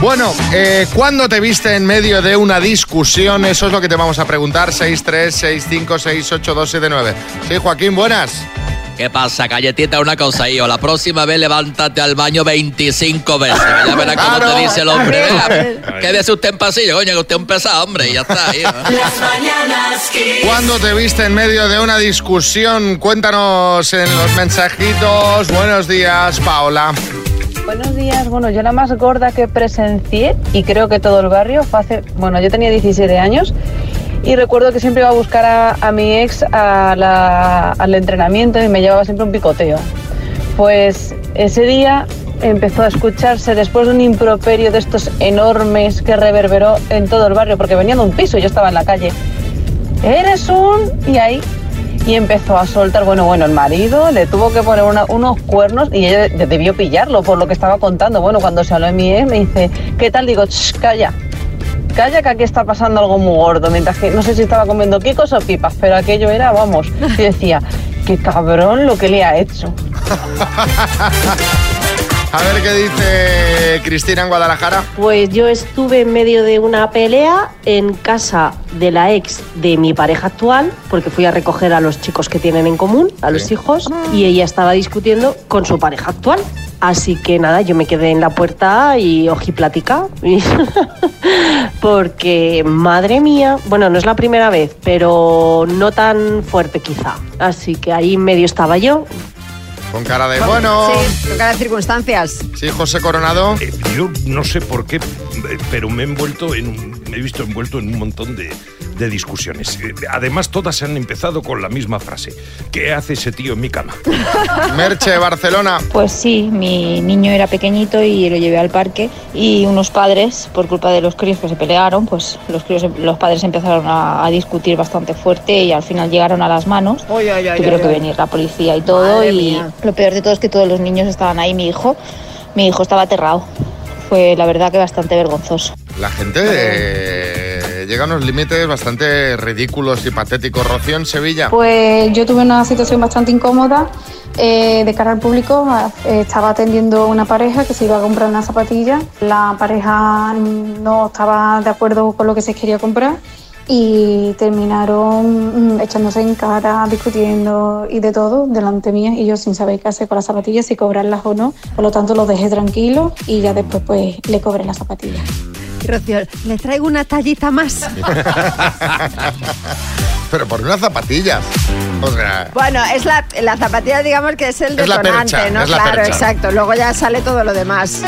Bueno, eh, ¿cuándo te viste en medio de una discusión? Eso es lo que te vamos a preguntar. 636568279. Sí, Joaquín, buenas. ¿Qué pasa, galletita? Una cosa, hijo. La próxima vez levántate al baño 25 veces. Ya verás cómo Claro. te dice el hombre. Vea, quédese usted en pasillo, coño, que usted es un pesado, hombre. Y ya está, mañanas Kiss. ¿Cuándo te viste en medio de una discusión? Cuéntanos en los mensajitos. Buenos días, Paola. Buenos días. Bueno, yo la más gorda que presencié, y creo que todo el barrio, fue hace. Bueno, yo tenía 17 años y recuerdo que siempre iba a buscar a, a mi ex a la- al entrenamiento y me llevaba siempre un picoteo. Pues ese día empezó a escucharse después de un improperio de estos enormes que reverberó en todo el barrio, porque venía de un piso y yo estaba en la calle. Eres un. Y ahí. Y empezó a soltar, bueno, bueno, el marido le tuvo que poner unos cuernos y ella de- debió pillarlo por lo que estaba contando. Bueno, cuando se habló de mi ex me dice, ¿qué tal? Digo, "Ch, calla, calla que aquí está pasando algo muy gordo. Mientras que no sé si estaba comiendo quicos o pipas, pero aquello era, vamos. Y decía, qué cabrón lo que le ha hecho. <laughs> A ver qué dice Cristina en Guadalajara. Pues yo estuve en medio de una pelea en casa de la ex de mi pareja actual, porque fui a recoger a los chicos que tienen en común, a los hijos, y ella estaba discutiendo con su pareja actual. Así que nada, yo me quedé en la puerta y ojiplática. <laughs> Y- porque, madre mía, bueno, no es la primera vez, pero no tan fuerte quizá. Así que ahí en medio estaba yo, Con cara de bueno. Sí, con cada circunstancias. Sí, José Coronado. Eh, yo no sé por qué, pero me he envuelto en un- me he visto envuelto en un montón de, de discusiones. Eh, Además, todas han empezado con la misma frase. ¿Qué hace ese tío en mi cama? <laughs> Merche, Barcelona. Pues sí, mi niño era pequeñito y lo llevé al parque y unos padres, por culpa de los críos que se pelearon, pues los críos, los padres empezaron a, a discutir bastante fuerte y al final llegaron a las manos. Uy, uy, uy, Tuvieron que venir la policía y todo Madre y mía. lo peor de todo es que todos los niños estaban ahí, mi hijo, mi hijo estaba aterrado. Fue la verdad que bastante vergonzoso. La gente llega a unos límites bastante ridículos y patéticos. Rocío en Sevilla. Pues yo tuve una situación bastante incómoda eh, de cara al público. Eh, estaba atendiendo una pareja que se iba a comprar una zapatilla. La pareja no estaba de acuerdo con lo que se quería comprar y terminaron mm, echándose en cara, discutiendo y de todo delante mía y yo sin saber qué hacer con las zapatillas, si cobrarlas o no. Por lo tanto, los dejé tranquilos y ya después pues le cobré las zapatillas. Rocío, le traigo una tallita más. <laughs> Pero por unas zapatillas. O sea, Bueno, es la, la zapatilla, digamos que es el Es la detonante, percha, ¿no? es la claro, percha. exacto. Luego ya sale todo lo demás.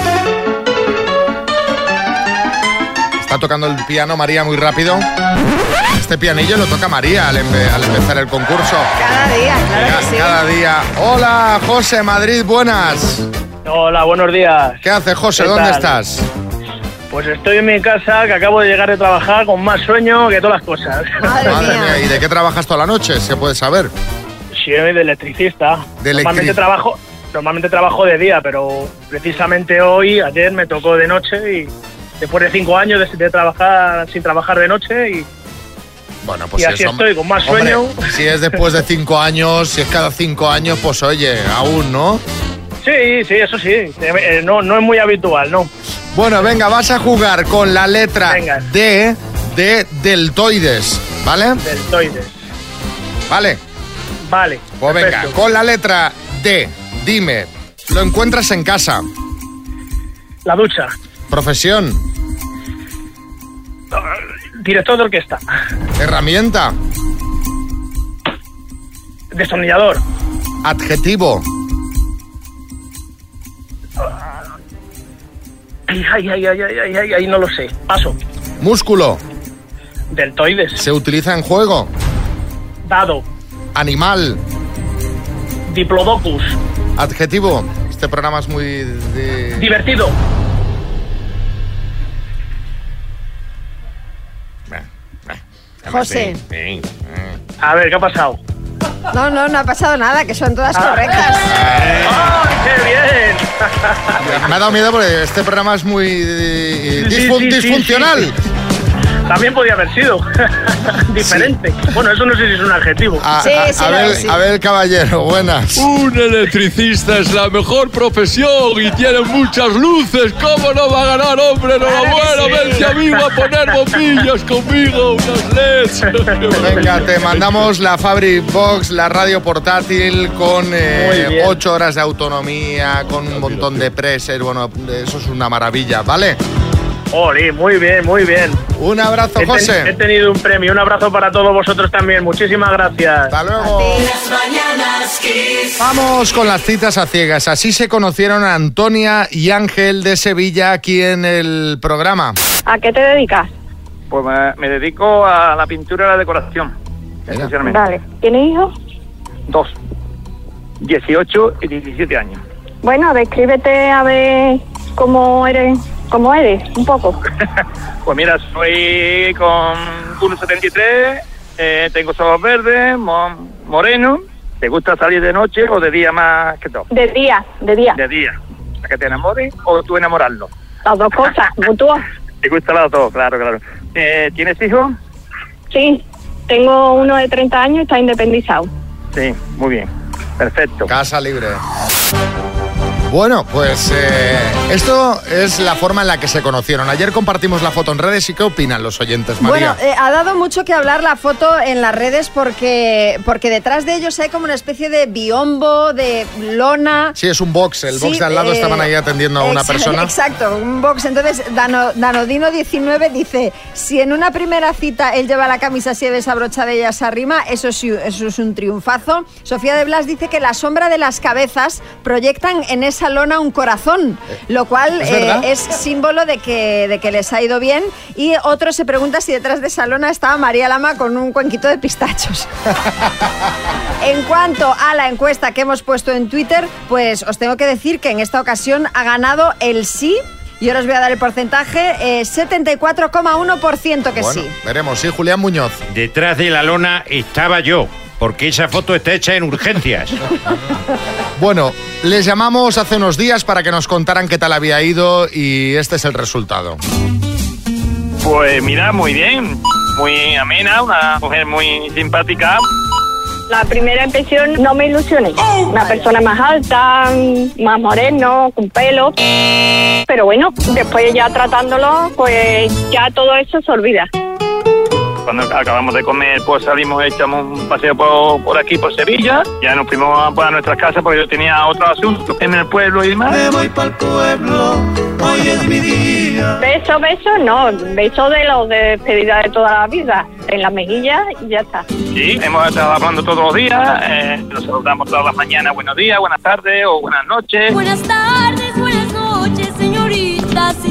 está tocando el piano María muy rápido. Este pianillo lo toca María al, empe- al empezar el concurso. Cada día, claro que sí. Cada día. Hola, José, Madrid, buenas. Hola, buenos días. ¿Qué haces, José? ¿Qué ¿Dónde tal? estás? Pues estoy en mi casa, que acabo de llegar de trabajar con más sueño que todas las cosas. Madre mía, ¿y de qué trabajas toda la noche? ¿Se puede saber? Sí, de electricista. De normalmente trabajo, normalmente trabajo de día, pero precisamente hoy, ayer me tocó de noche y después de cinco años de, de trabajar sin trabajar de noche y Bueno, pues Y si así es, estoy, con más hombre, sueño. si es después de cinco años, si es cada cinco años, pues oye, aún, ¿no? Sí, sí, eso sí, Eh, no, no es muy habitual, ¿no? Bueno, venga, vas a jugar con la letra Venga. D de deltoides, ¿vale? Deltoides. Vale. Vale. Pues venga, con la letra D, dime, ¿lo encuentras en casa? La ducha. Profesión, Director de orquesta. herramienta, Destornillador. adjetivo, Ay, ay, ay, ay, ay, ay, ay, ay, no lo sé. Paso. músculo, Deltoides. se utiliza en juego, Dado. animal, Diplodocus. adjetivo. Este programa es muy... de- Divertido. José. A ver, ¿qué ha pasado? No, no, no ha pasado nada, que son todas Ah. correctas. ¡Ay, qué bien! Me ha dado miedo porque este programa es muy eh, Sí, disfun- sí, sí, disfuncional. Sí. También podía haber sido <laughs> diferente. Bueno, eso no sé si es un adjetivo. A, a- a ver, a ver, caballero, buenas. Un electricista es la mejor profesión y tiene muchas luces. ¿Cómo no va a ganar, hombre? Enhorabuena, sí. vente amigo a poner bombillas conmigo, unas LEDs. <laughs> Venga, te mandamos la Fabric Box, la radio portátil con eh, Muy bien. ocho horas de autonomía, con un montón de presets. Bueno, eso es una maravilla, ¿vale? Oli, muy bien, muy bien. Un abrazo, He, ten- José. he tenido un premio. Un abrazo para todos vosotros también. Muchísimas gracias. Hasta luego. Las mañanas Kiss. Vamos con las citas a ciegas. Así se conocieron Antonia y Ángel de Sevilla aquí en el programa. ¿A qué te dedicas? Pues me, me dedico a la pintura y la decoración, especialmente. Vale. ¿Tienes hijos? Dos. 18 y 17 años. Bueno, descríbete a ver cómo eres, cómo eres, un poco. <laughs> Pues mira, soy con 1,73, eh, tengo ojos verdes, mo- moreno. ¿Te gusta salir de noche o de día más que todo? De día, de día. De día. ¿A que te enamoren o tú enamorarlo? Las dos cosas, <laughs> mutuo. ¿Te gusta las dos? Claro, claro. Eh, ¿Tienes hijos? Sí, tengo uno de 30 años y está independizado. Sí, muy bien. Perfecto. Casa libre. Bueno, pues eh, esto es la forma en la que se conocieron. Ayer compartimos la foto en redes y ¿qué opinan los oyentes, María? Bueno, eh, ha dado mucho que hablar la foto en las redes porque, porque detrás de ellos hay como una especie de biombo, de lona. sí, es un box. El box Sí, de al lado eh, estaban ahí atendiendo a una persona. <laughs> Exacto, un box. Entonces, Dano- Danodino19 dice, si en una primera cita él lleva la camisa así desabrochada y ella se arrima, eso, sí- eso es un triunfazo. Sofía de Blas dice que la sombra de las cabezas proyectan en esa esa lona un corazón, lo cual ¿Es eh, es símbolo de que, de que les ha ido bien. Y otro se pregunta si detrás de esa lona estaba María Lama con un cuenquito de pistachos. <laughs> En cuanto a la encuesta que hemos puesto en Twitter, pues os tengo que decir que en esta ocasión ha ganado el sí. Y ahora os voy a dar el porcentaje, eh, 74,1% que Bueno, sí. veremos, sí, Julián Muñoz. Detrás de la lona estaba yo, porque esa foto está hecha en urgencias. Bueno, les llamamos hace unos días para que nos contaran qué tal había ido y este es el resultado. Pues mira, muy bien, muy amena, una mujer muy simpática. La primera impresión no me ilusioné. Una persona más alta, más moreno, con pelo. Pero bueno, después ya tratándolo, pues ya todo eso se olvida. Cuando acabamos de comer, pues salimos, echamos un paseo por, por aquí, por Sevilla. Ya nos fuimos a, a nuestras casas porque yo tenía otro asunto en el pueblo y demás. Me voy para el pueblo, hoy es mi día. Beso, beso, no. Beso de los de despedida de toda la vida. En la mejilla y ya está. Sí, hemos estado hablando todos los días, eh, nos saludamos todas las mañanas, buenos días, buenas tardes o buenas noches. Buenas tardes, buenas noches,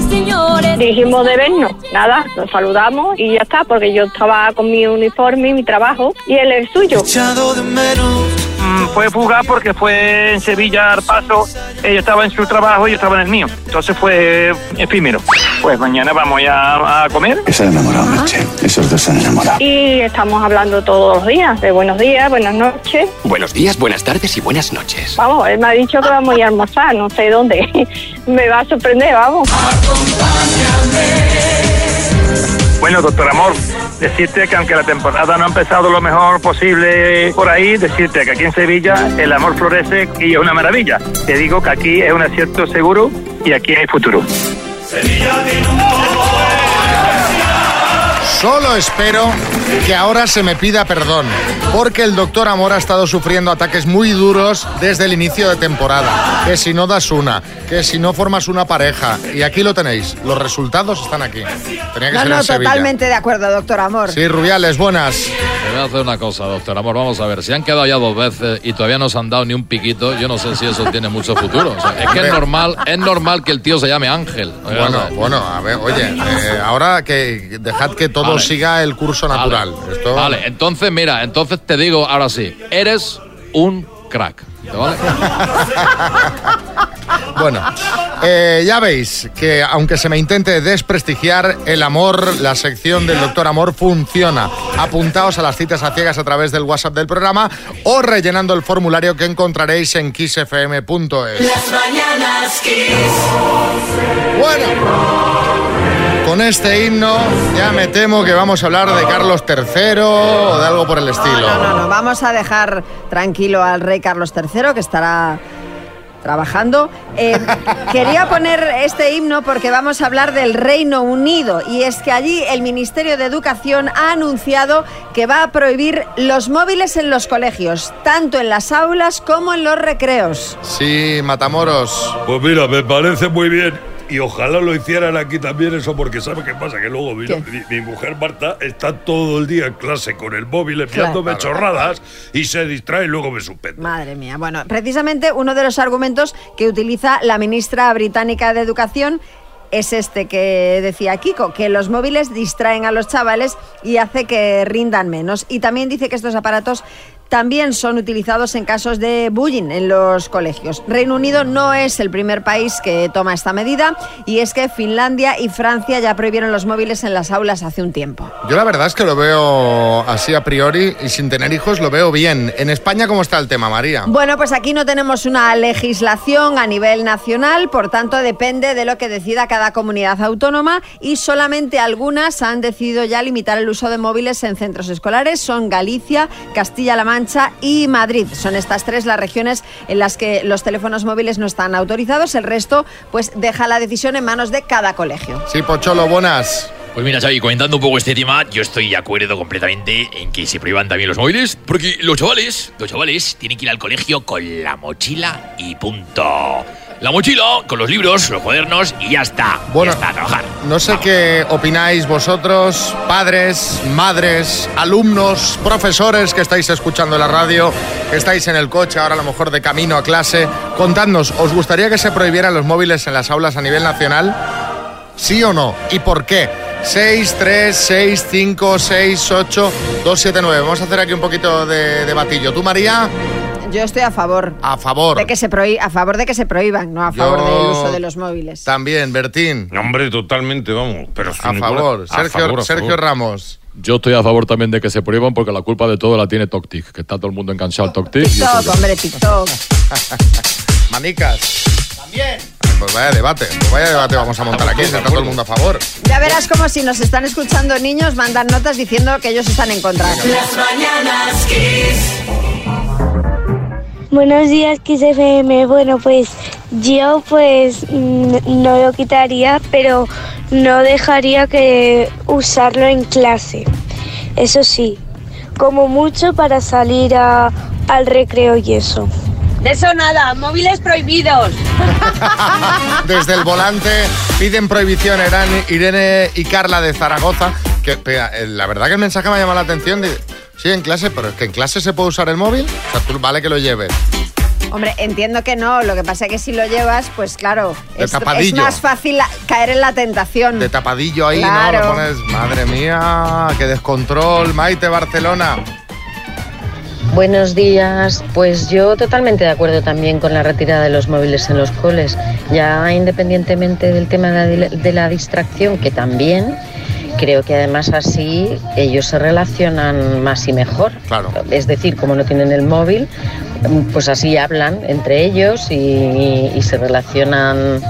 señores. Dijimos de vernos, nada, nos saludamos y ya está, porque yo estaba con mi uniforme y mi trabajo y él el suyo. Fue fugaz porque fue en Sevilla al paso, ella estaba en su trabajo y yo estaba en el mío. Entonces fue efímero. Pues mañana vamos ya a comer. Se han enamorado, Merche. Esos dos se han enamorado. Y estamos hablando todos los días, de buenos días, buenas noches. Buenos días, buenas tardes y buenas noches. Vamos, él me ha dicho que vamos a ir a almorzar, no sé dónde. <laughs> me va a sorprender, vamos. Bueno, doctor Amor, decirte que aunque la temporada no ha empezado lo mejor posible por ahí, decirte que aquí en Sevilla el amor florece y es una maravilla. Te digo que aquí es un acierto seguro y aquí hay futuro. Solo espero que ahora se me pida perdón, porque el doctor Amor ha estado sufriendo ataques muy duros desde el inicio de temporada. Que si no das una, que si no formas una pareja. Y aquí lo tenéis, los resultados están aquí. Tenía que No, ser no, en Sevilla. totalmente de acuerdo, doctor Amor. Sí, Rubiales, buenas. Te voy a hacer una cosa, doctor Amor. Vamos a ver, si han quedado ya dos veces y todavía no se han dado ni un piquito, yo no sé si eso tiene mucho futuro. O sea, es que es normal, es normal que el tío se llame Ángel. Bueno, bueno, a ver, oye, eh, ahora que dejad que todo Vale. siga el curso natural. Esto- Vale, entonces mira, entonces te digo ahora sí, eres un crack. ¿te vale? <laughs> Bueno, eh, ya veis que aunque se me intente desprestigiar, el amor, la sección del doctor Amor funciona. Apuntaos a las citas a ciegas a través del WhatsApp del programa o rellenando el formulario que encontraréis en kissfm.es. Las mañanas Kiss. Bueno, con este himno ya me temo que vamos a hablar de Carlos III o de algo por el estilo. No, no, no, vamos a dejar tranquilo al rey Carlos III, que estará trabajando. Eh, <laughs> quería poner este himno porque vamos a hablar del Reino Unido y es que allí el Ministerio de Educación ha anunciado que va a prohibir los móviles en los colegios, tanto en las aulas como en los recreos. Sí, Matamoros. Pues mira, me parece muy bien. Y ojalá lo hicieran aquí también eso, porque ¿sabe qué pasa? Que luego mi, mi mujer Marta está todo el día en clase con el móvil enviándome Claro. chorradas y se distrae y luego me suspende. Madre mía. Bueno, precisamente uno de los argumentos que utiliza la ministra británica de Educación es este que decía Kiko, que los móviles distraen a los chavales y hace que rindan menos. Y también dice que estos aparatos también son utilizados en casos de bullying en los colegios. Reino Unido no es el primer país que toma esta medida y es que Finlandia y Francia ya prohibieron los móviles en las aulas hace un tiempo. Yo la verdad es que lo veo así a priori y sin tener hijos lo veo bien. En España, ¿cómo está el tema, María? Bueno, pues aquí no tenemos una legislación a nivel nacional, por tanto depende de lo que decida cada comunidad autónoma y solamente algunas han decidido ya limitar el uso de móviles en centros escolares. Son Galicia, Castilla-La Mancha y Madrid. Son estas tres las regiones en las que los teléfonos móviles no están autorizados. El resto, pues deja la decisión en manos de cada colegio. Sí, Pocholo, buenas. Pues mira, Xavi, comentando un poco este tema, yo estoy de acuerdo completamente en que se prohíban también los móviles, porque los chavales, los chavales tienen que ir al colegio con la mochila y punto. La mochila con los libros, los cuadernos y ya está. Bueno, ya está, a trabajar. No sé qué opináis vosotros, padres, madres, alumnos, profesores que estáis escuchando la radio, que estáis en el coche, ahora a lo mejor de camino a clase. Contadnos, ¿os gustaría que se prohibieran los móviles en las aulas a nivel nacional? ¿Sí o no? ¿Y por qué? 6, 3, 6, 5, 6, 8, 2, 7, 9. Vamos a hacer aquí un poquito de debatillo. ¿Tú, María? Yo estoy a favor. A favor. De que se prohí- a favor de que se prohíban, no a Yo- favor del uso de los móviles. También, Bertín. Hombre, totalmente, vamos. Pero A favor. Sergio, Sergio Ramos. Yo estoy a favor también de que se prohíban porque la culpa de todo la tiene TokTik, que está todo el mundo enganchado al TokTik. y TikTok, hombre, TikTok. <laughs> Manicas. También. Pues vaya debate, pues vaya debate vamos a montar aquí, está todo el mundo a favor. Ya verás como si nos están escuchando niños, mandan notas diciendo que ellos están en contra. Las mañanas Kiss. Buenos días, Kiss FM. Bueno, pues yo pues no lo quitaría, pero no dejaría que usarlo en clase. Eso sí, como mucho para salir a- al recreo y eso. De eso nada, móviles prohibidos. <laughs> Desde el volante piden prohibición Irene y Carla de Zaragoza, que eh, la verdad que el mensaje me ha llamado la atención. de- sí, en clase, pero es que en clase se puede usar el móvil. O sea, tú vale que lo lleves. Hombre, entiendo que no, lo que pasa es que si lo llevas, pues claro, De es, es más fácil caer en la tentación. De tapadillo ahí, ¿no? Lo pones, madre mía, qué descontrol. Maite Barcelona. Buenos días. Pues yo totalmente de acuerdo también con la retirada de los móviles en los coles. Ya independientemente del tema de la, de la distracción, que también creo que además así ellos se relacionan más y mejor. Claro. Es decir, como no tienen el móvil, pues así hablan entre ellos y, y se relacionan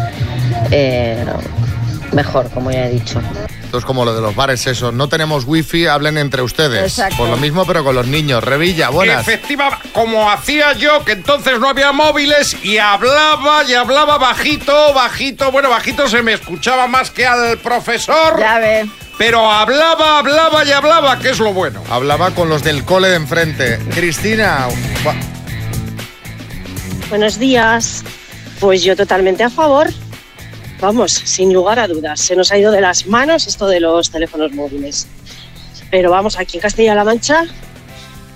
eh, mejor, como ya he dicho. Esto es como lo de los bares, eso. No tenemos wifi, hablen entre ustedes. Exacto. Por lo mismo, pero con los niños. Revilla, buenas. Efectiva, como hacía yo, que entonces no había móviles y hablaba y hablaba bajito, bajito. Bueno, bajito se me escuchaba más que al profesor. Ya ve. Pero hablaba, hablaba y hablaba, que es lo bueno. Hablaba con los del cole de enfrente. Cristina. Buenos días. Pues yo totalmente a favor. Vamos, sin lugar a dudas. Se nos ha ido de las manos esto de los teléfonos móviles. Pero vamos, aquí en Castilla-La Mancha,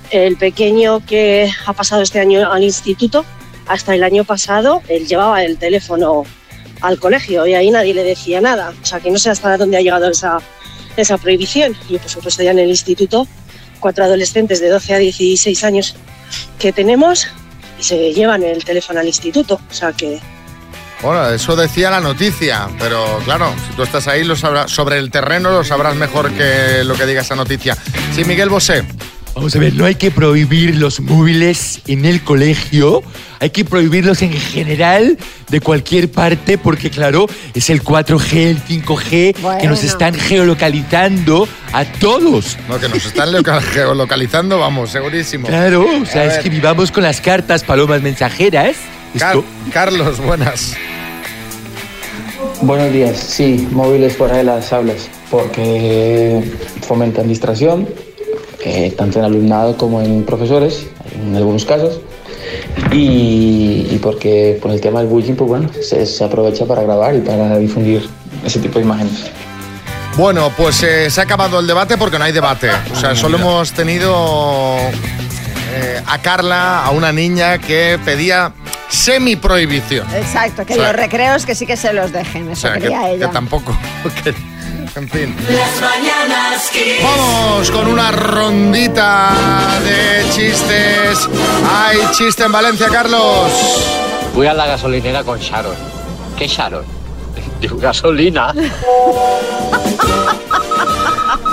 el pequeño que ha pasado este año al instituto, hasta el año pasado, él llevaba el teléfono al colegio y ahí nadie le decía nada. O sea, que no sé hasta dónde ha llegado esa, esa prohibición. Y por supuesto ya en el instituto, cuatro adolescentes de 12 a 16 años que tenemos y se llevan el teléfono al instituto. O sea que Bueno, eso decía la noticia, pero claro, si tú estás ahí lo sabrás, sobre el terreno lo sabrás mejor que lo que diga esa noticia. Sí, Miguel Bosé. Vamos a ver, no hay que prohibir los móviles en el colegio, hay que prohibirlos en general de cualquier parte porque claro, es el 4G, el 5G que nos están geolocalizando a todos. No, que nos están loca- <laughs> geolocalizando, vamos, segurísimo. Claro, o sea, A es ver, que vivamos con las cartas palomas mensajeras. Car- Carlos, buenas. Buenos días, sí, móviles fuera de las aulas, porque fomentan distracción, eh, tanto en alumnado como en profesores, en algunos casos, y, y porque por el tema del bullying, pues bueno, se, se aprovecha para grabar y para difundir ese tipo de imágenes. Bueno, pues eh, se ha acabado el debate porque no hay debate. O sea, solo hemos tenido eh, a Carla, a una niña que pedía semi-prohibición. Exacto, que O sea, los recreos que sí que se los dejen, O eso sea, quería que ella. tampoco. <laughs> que- en fin. Las mañanas Kiss. Vamos con una rondita de chistes. Hay chiste en Valencia, Carlos. Fui a la gasolinera con Sharon. ¿Qué Sharon? <laughs> Digo, gasolina. <laughs>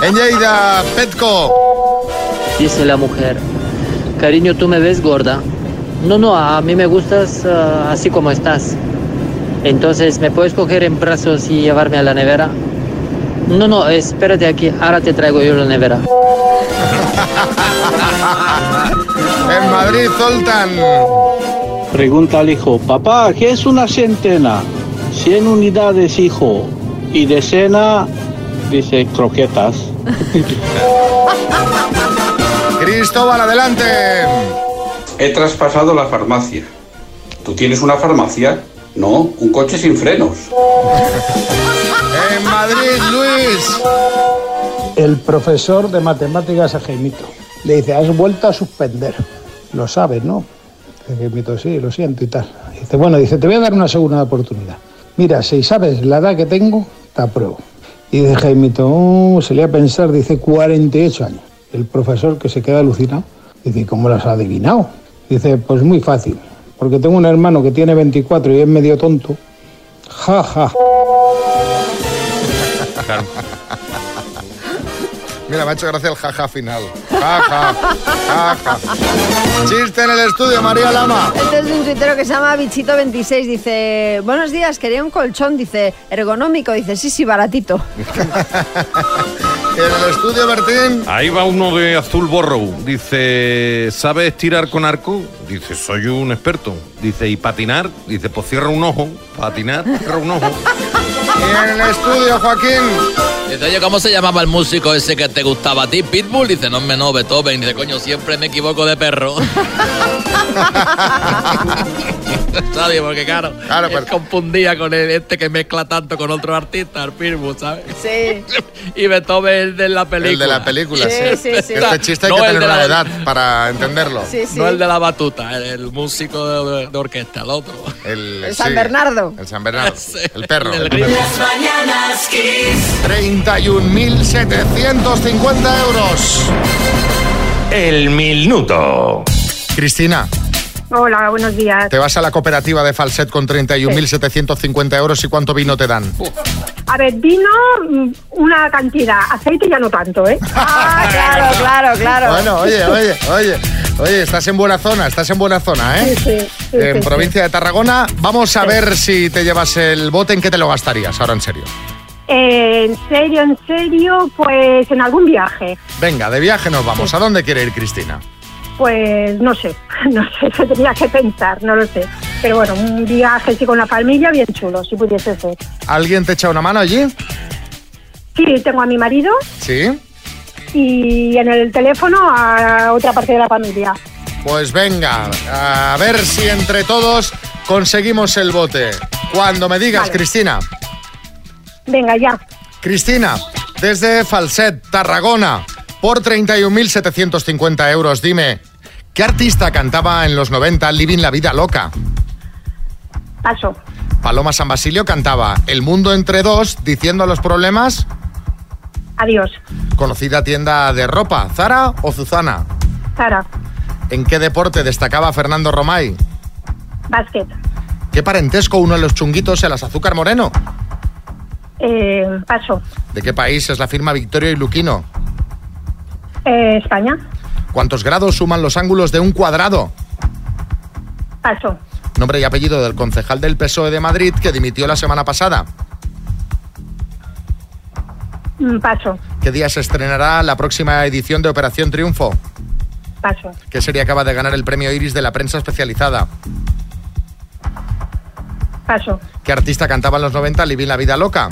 En Lleida, Petco. Dice la mujer, cariño, ¿tú me ves gorda? No, no, a mí me gustas ah, así como estás. Entonces, ¿me puedes coger en brazos y llevarme a la nevera? No, no, espérate aquí, ahora te traigo yo la nevera. <laughs> En Madrid, Zoltan. Pregunta al hijo, papá, ¿qué es una centena? 100 unidades, hijo. Y de cena, dice, croquetas. <laughs> Cristóbal, adelante. He traspasado la farmacia. ¿Tú tienes una farmacia? No, un coche sin frenos. <laughs> Madrid, Luis. El profesor de matemáticas a Jaimito le dice, has vuelto a suspender. Lo sabes, ¿no? Jaimito, sí, lo siento y tal. Dice, bueno, dice, te voy a dar una segunda oportunidad. Mira, si sabes la edad que tengo, te apruebo. Y dice Jaimito, oh, se le a pensar, dice 48 años. El profesor que se queda alucinado, dice, "¿Y ¿cómo lo has adivinado? Dice, pues muy fácil, porque tengo un hermano que tiene 24 y es medio tonto. Ja, ja. Mira, me ha hecho gracia el jaja final. Jaja, jaja. Chiste en el estudio, María Lama. Este es de un tuitero que se llama Bichito26. Dice, buenos días, quería un colchón. Dice, ergonómico. Dice, sí, sí, baratito. En el estudio, Bertín. Ahí va uno de azul borrow. Dice, ¿sabes tirar con arco? Dice, soy un experto. Dice, ¿y patinar? Dice, pues cierra un ojo. Patinar, cierra un ojo. Y en el estudio, Joaquín. Dice, oye, ¿cómo se llamaba el músico ese que te gustaba a ti? Pitbull. Dice, no, me no, Beethoven. Dice, coño, siempre me equivoco de perro. <laughs> Porque claro, él confundía con el, este que mezcla tanto con otro artista, el Pitbull, ¿sabes? Sí. Y Beethoven el de la película. El de la película, sí. Sí, sí, sí. Este chiste hay No que tener una la- edad para entenderlo. Sí, sí. No el de la batuta, el, el músico de, de orquesta, el otro. El, El San Bernardo. El San Bernardo. <laughs> El perro. el perro. Mañanas Kiss. 31.750 euros. El minuto. Cristina, Hola, buenos días. te vas a la cooperativa de Falset con 31.750 euros y cuánto vino te dan. A ver, vino mm, una cantidad, aceite ya no tanto, ¿eh? <laughs> Ah, claro, claro, claro. Bueno, oye, oye, oye. Oye, estás en buena zona, estás en buena zona, ¿eh? Sí, sí, sí, en sí, provincia de Tarragona. Vamos a ver si te llevas el bote, ¿en qué te lo gastarías? Ahora en serio. Eh, en serio, en serio, pues en algún viaje. Venga, de viaje nos vamos. ¿A dónde quiere ir Cristina? Pues no sé, <laughs> no sé, se tenía que pensar, no lo sé. Pero bueno, un viaje sí con la familia bien chulo, si pudiese ser. ¿Alguien te echa una mano allí? Sí, tengo a mi marido Sí. y en el teléfono a otra parte de la familia. Pues venga, a ver si entre todos conseguimos el bote. Cuando me digas, Vale. Cristina. Venga, ya. Cristina, desde Falset, Tarragona, por 31.750 euros, dime, ¿qué artista cantaba en los 90 Living la Vida Loca? Paso. Paloma San Basilio cantaba El mundo entre dos, diciendo a los problemas, Adiós. conocida tienda de ropa, Zara o Zuzana. Sara. ¿En qué deporte destacaba Fernando Romay? Básquet. ¿Qué parentesco uno de los chunguitos el azúcar moreno? Eh, paso. ¿De qué país es la firma Victorio y Luquino? Eh, España. ¿Cuántos grados suman los ángulos de un cuadrado? Paso. Nombre y apellido del concejal del PSOE de Madrid que dimitió la semana pasada. Mm, Paso. ¿Qué día se estrenará la próxima edición de Operación Triunfo? Paso. ¿Qué serie acaba de ganar el premio Iris de la prensa especializada? Paso. ¿Qué artista cantaba en los 90 Living la vida loca?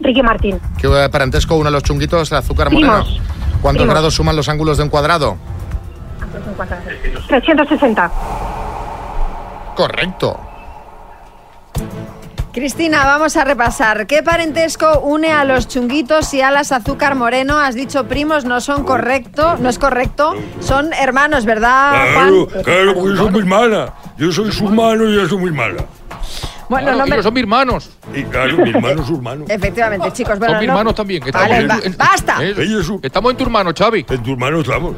Ricky Martín. ¿Qué parentesco uno de los chunguitos el azúcar Primos. moreno? ¿Cuántos Primos. grados suman los ángulos de un cuadrado? 360. Correcto. Cristina, vamos a repasar. ¿Qué parentesco une a los chunguitos y a las azúcar moreno? Has dicho primos, no son correcto, no es correcto. Son hermanos, ¿verdad, Claro, Juan? claro, porque son mis malas. Yo soy su mano y ella es mi mala. Bueno, no me- son mis hermanos. Y claro, mi hermano es su hermano. Efectivamente, chicos. Bueno, son mis no- hermanos también. que Vale, estamos en- en- basta. ¿Eh? Estamos en tu hermano, Xavi. En tu hermano estamos.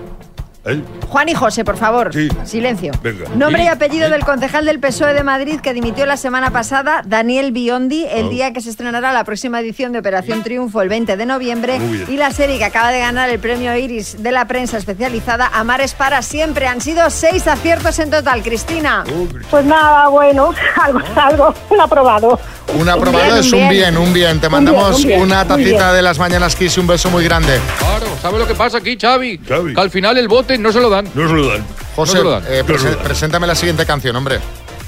¿Eh? Juan y José, por favor. Sí. Silencio. Venga. Nombre y Sí. apellido del concejal del PSOE de Madrid que dimitió la semana pasada, Daniel Biondi, el Oh. día que se estrenará la próxima edición de Operación Triunfo el 20 de noviembre y la serie que acaba de ganar el premio Iris de la prensa especializada Amares para siempre. Han sido seis aciertos en total, Cristina. Pues nada, bueno, <laughs> algo, algo, un aprobado. Un aprobado bien, es un un bien. bien, un bien. Te Un mandamos bien, un bien, una muy tacita de las mañanas Kiss y un beso muy grande. Claro, ¿sabes lo que pasa aquí, Xavi? Xavi. Que al final el bote no se lo dan. No se lo dan. José, No se lo dan. eh, No se lo prese- dan. preséntame la siguiente canción, hombre.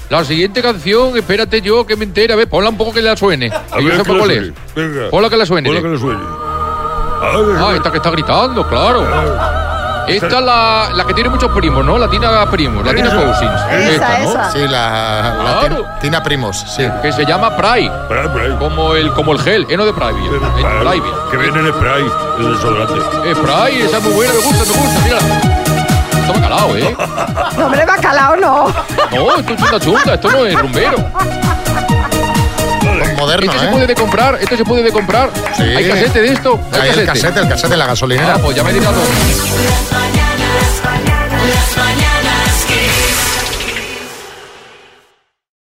La siguiente canción, espérate yo que me entere. A ver, ponla un poco que la suene. A yo ver, que la cuál suene. es. Venga. Ponla que la suene. Ponla que la suene. A ver, Ah, esta que está gritando, claro. Esta es la, la que tiene muchos primos, ¿no? La Tina Primos, la Tina. Cousins. Esa, ¿no? esa. Sí, la, la Claro. Tin- Tina Primos, sí. Que se llama Pry. Como el, como el gel, ¿eh? No de Privia. El Privia. Que viene en spray, el desodorante. Eh, Pry, esa es muy buena, me gusta, me gusta, mira esto es bacalao, ¿eh? <laughs> No, hombre, bacalao no. No, esto es chunda chunda, esto no es rumbero. Moderno, esto ¿eh? se puede de comprar, esto se puede de comprar. Sí. Hay casete de esto. Hay, Hay el casete, el casete, la gasolinera. Ah, pues ya me he.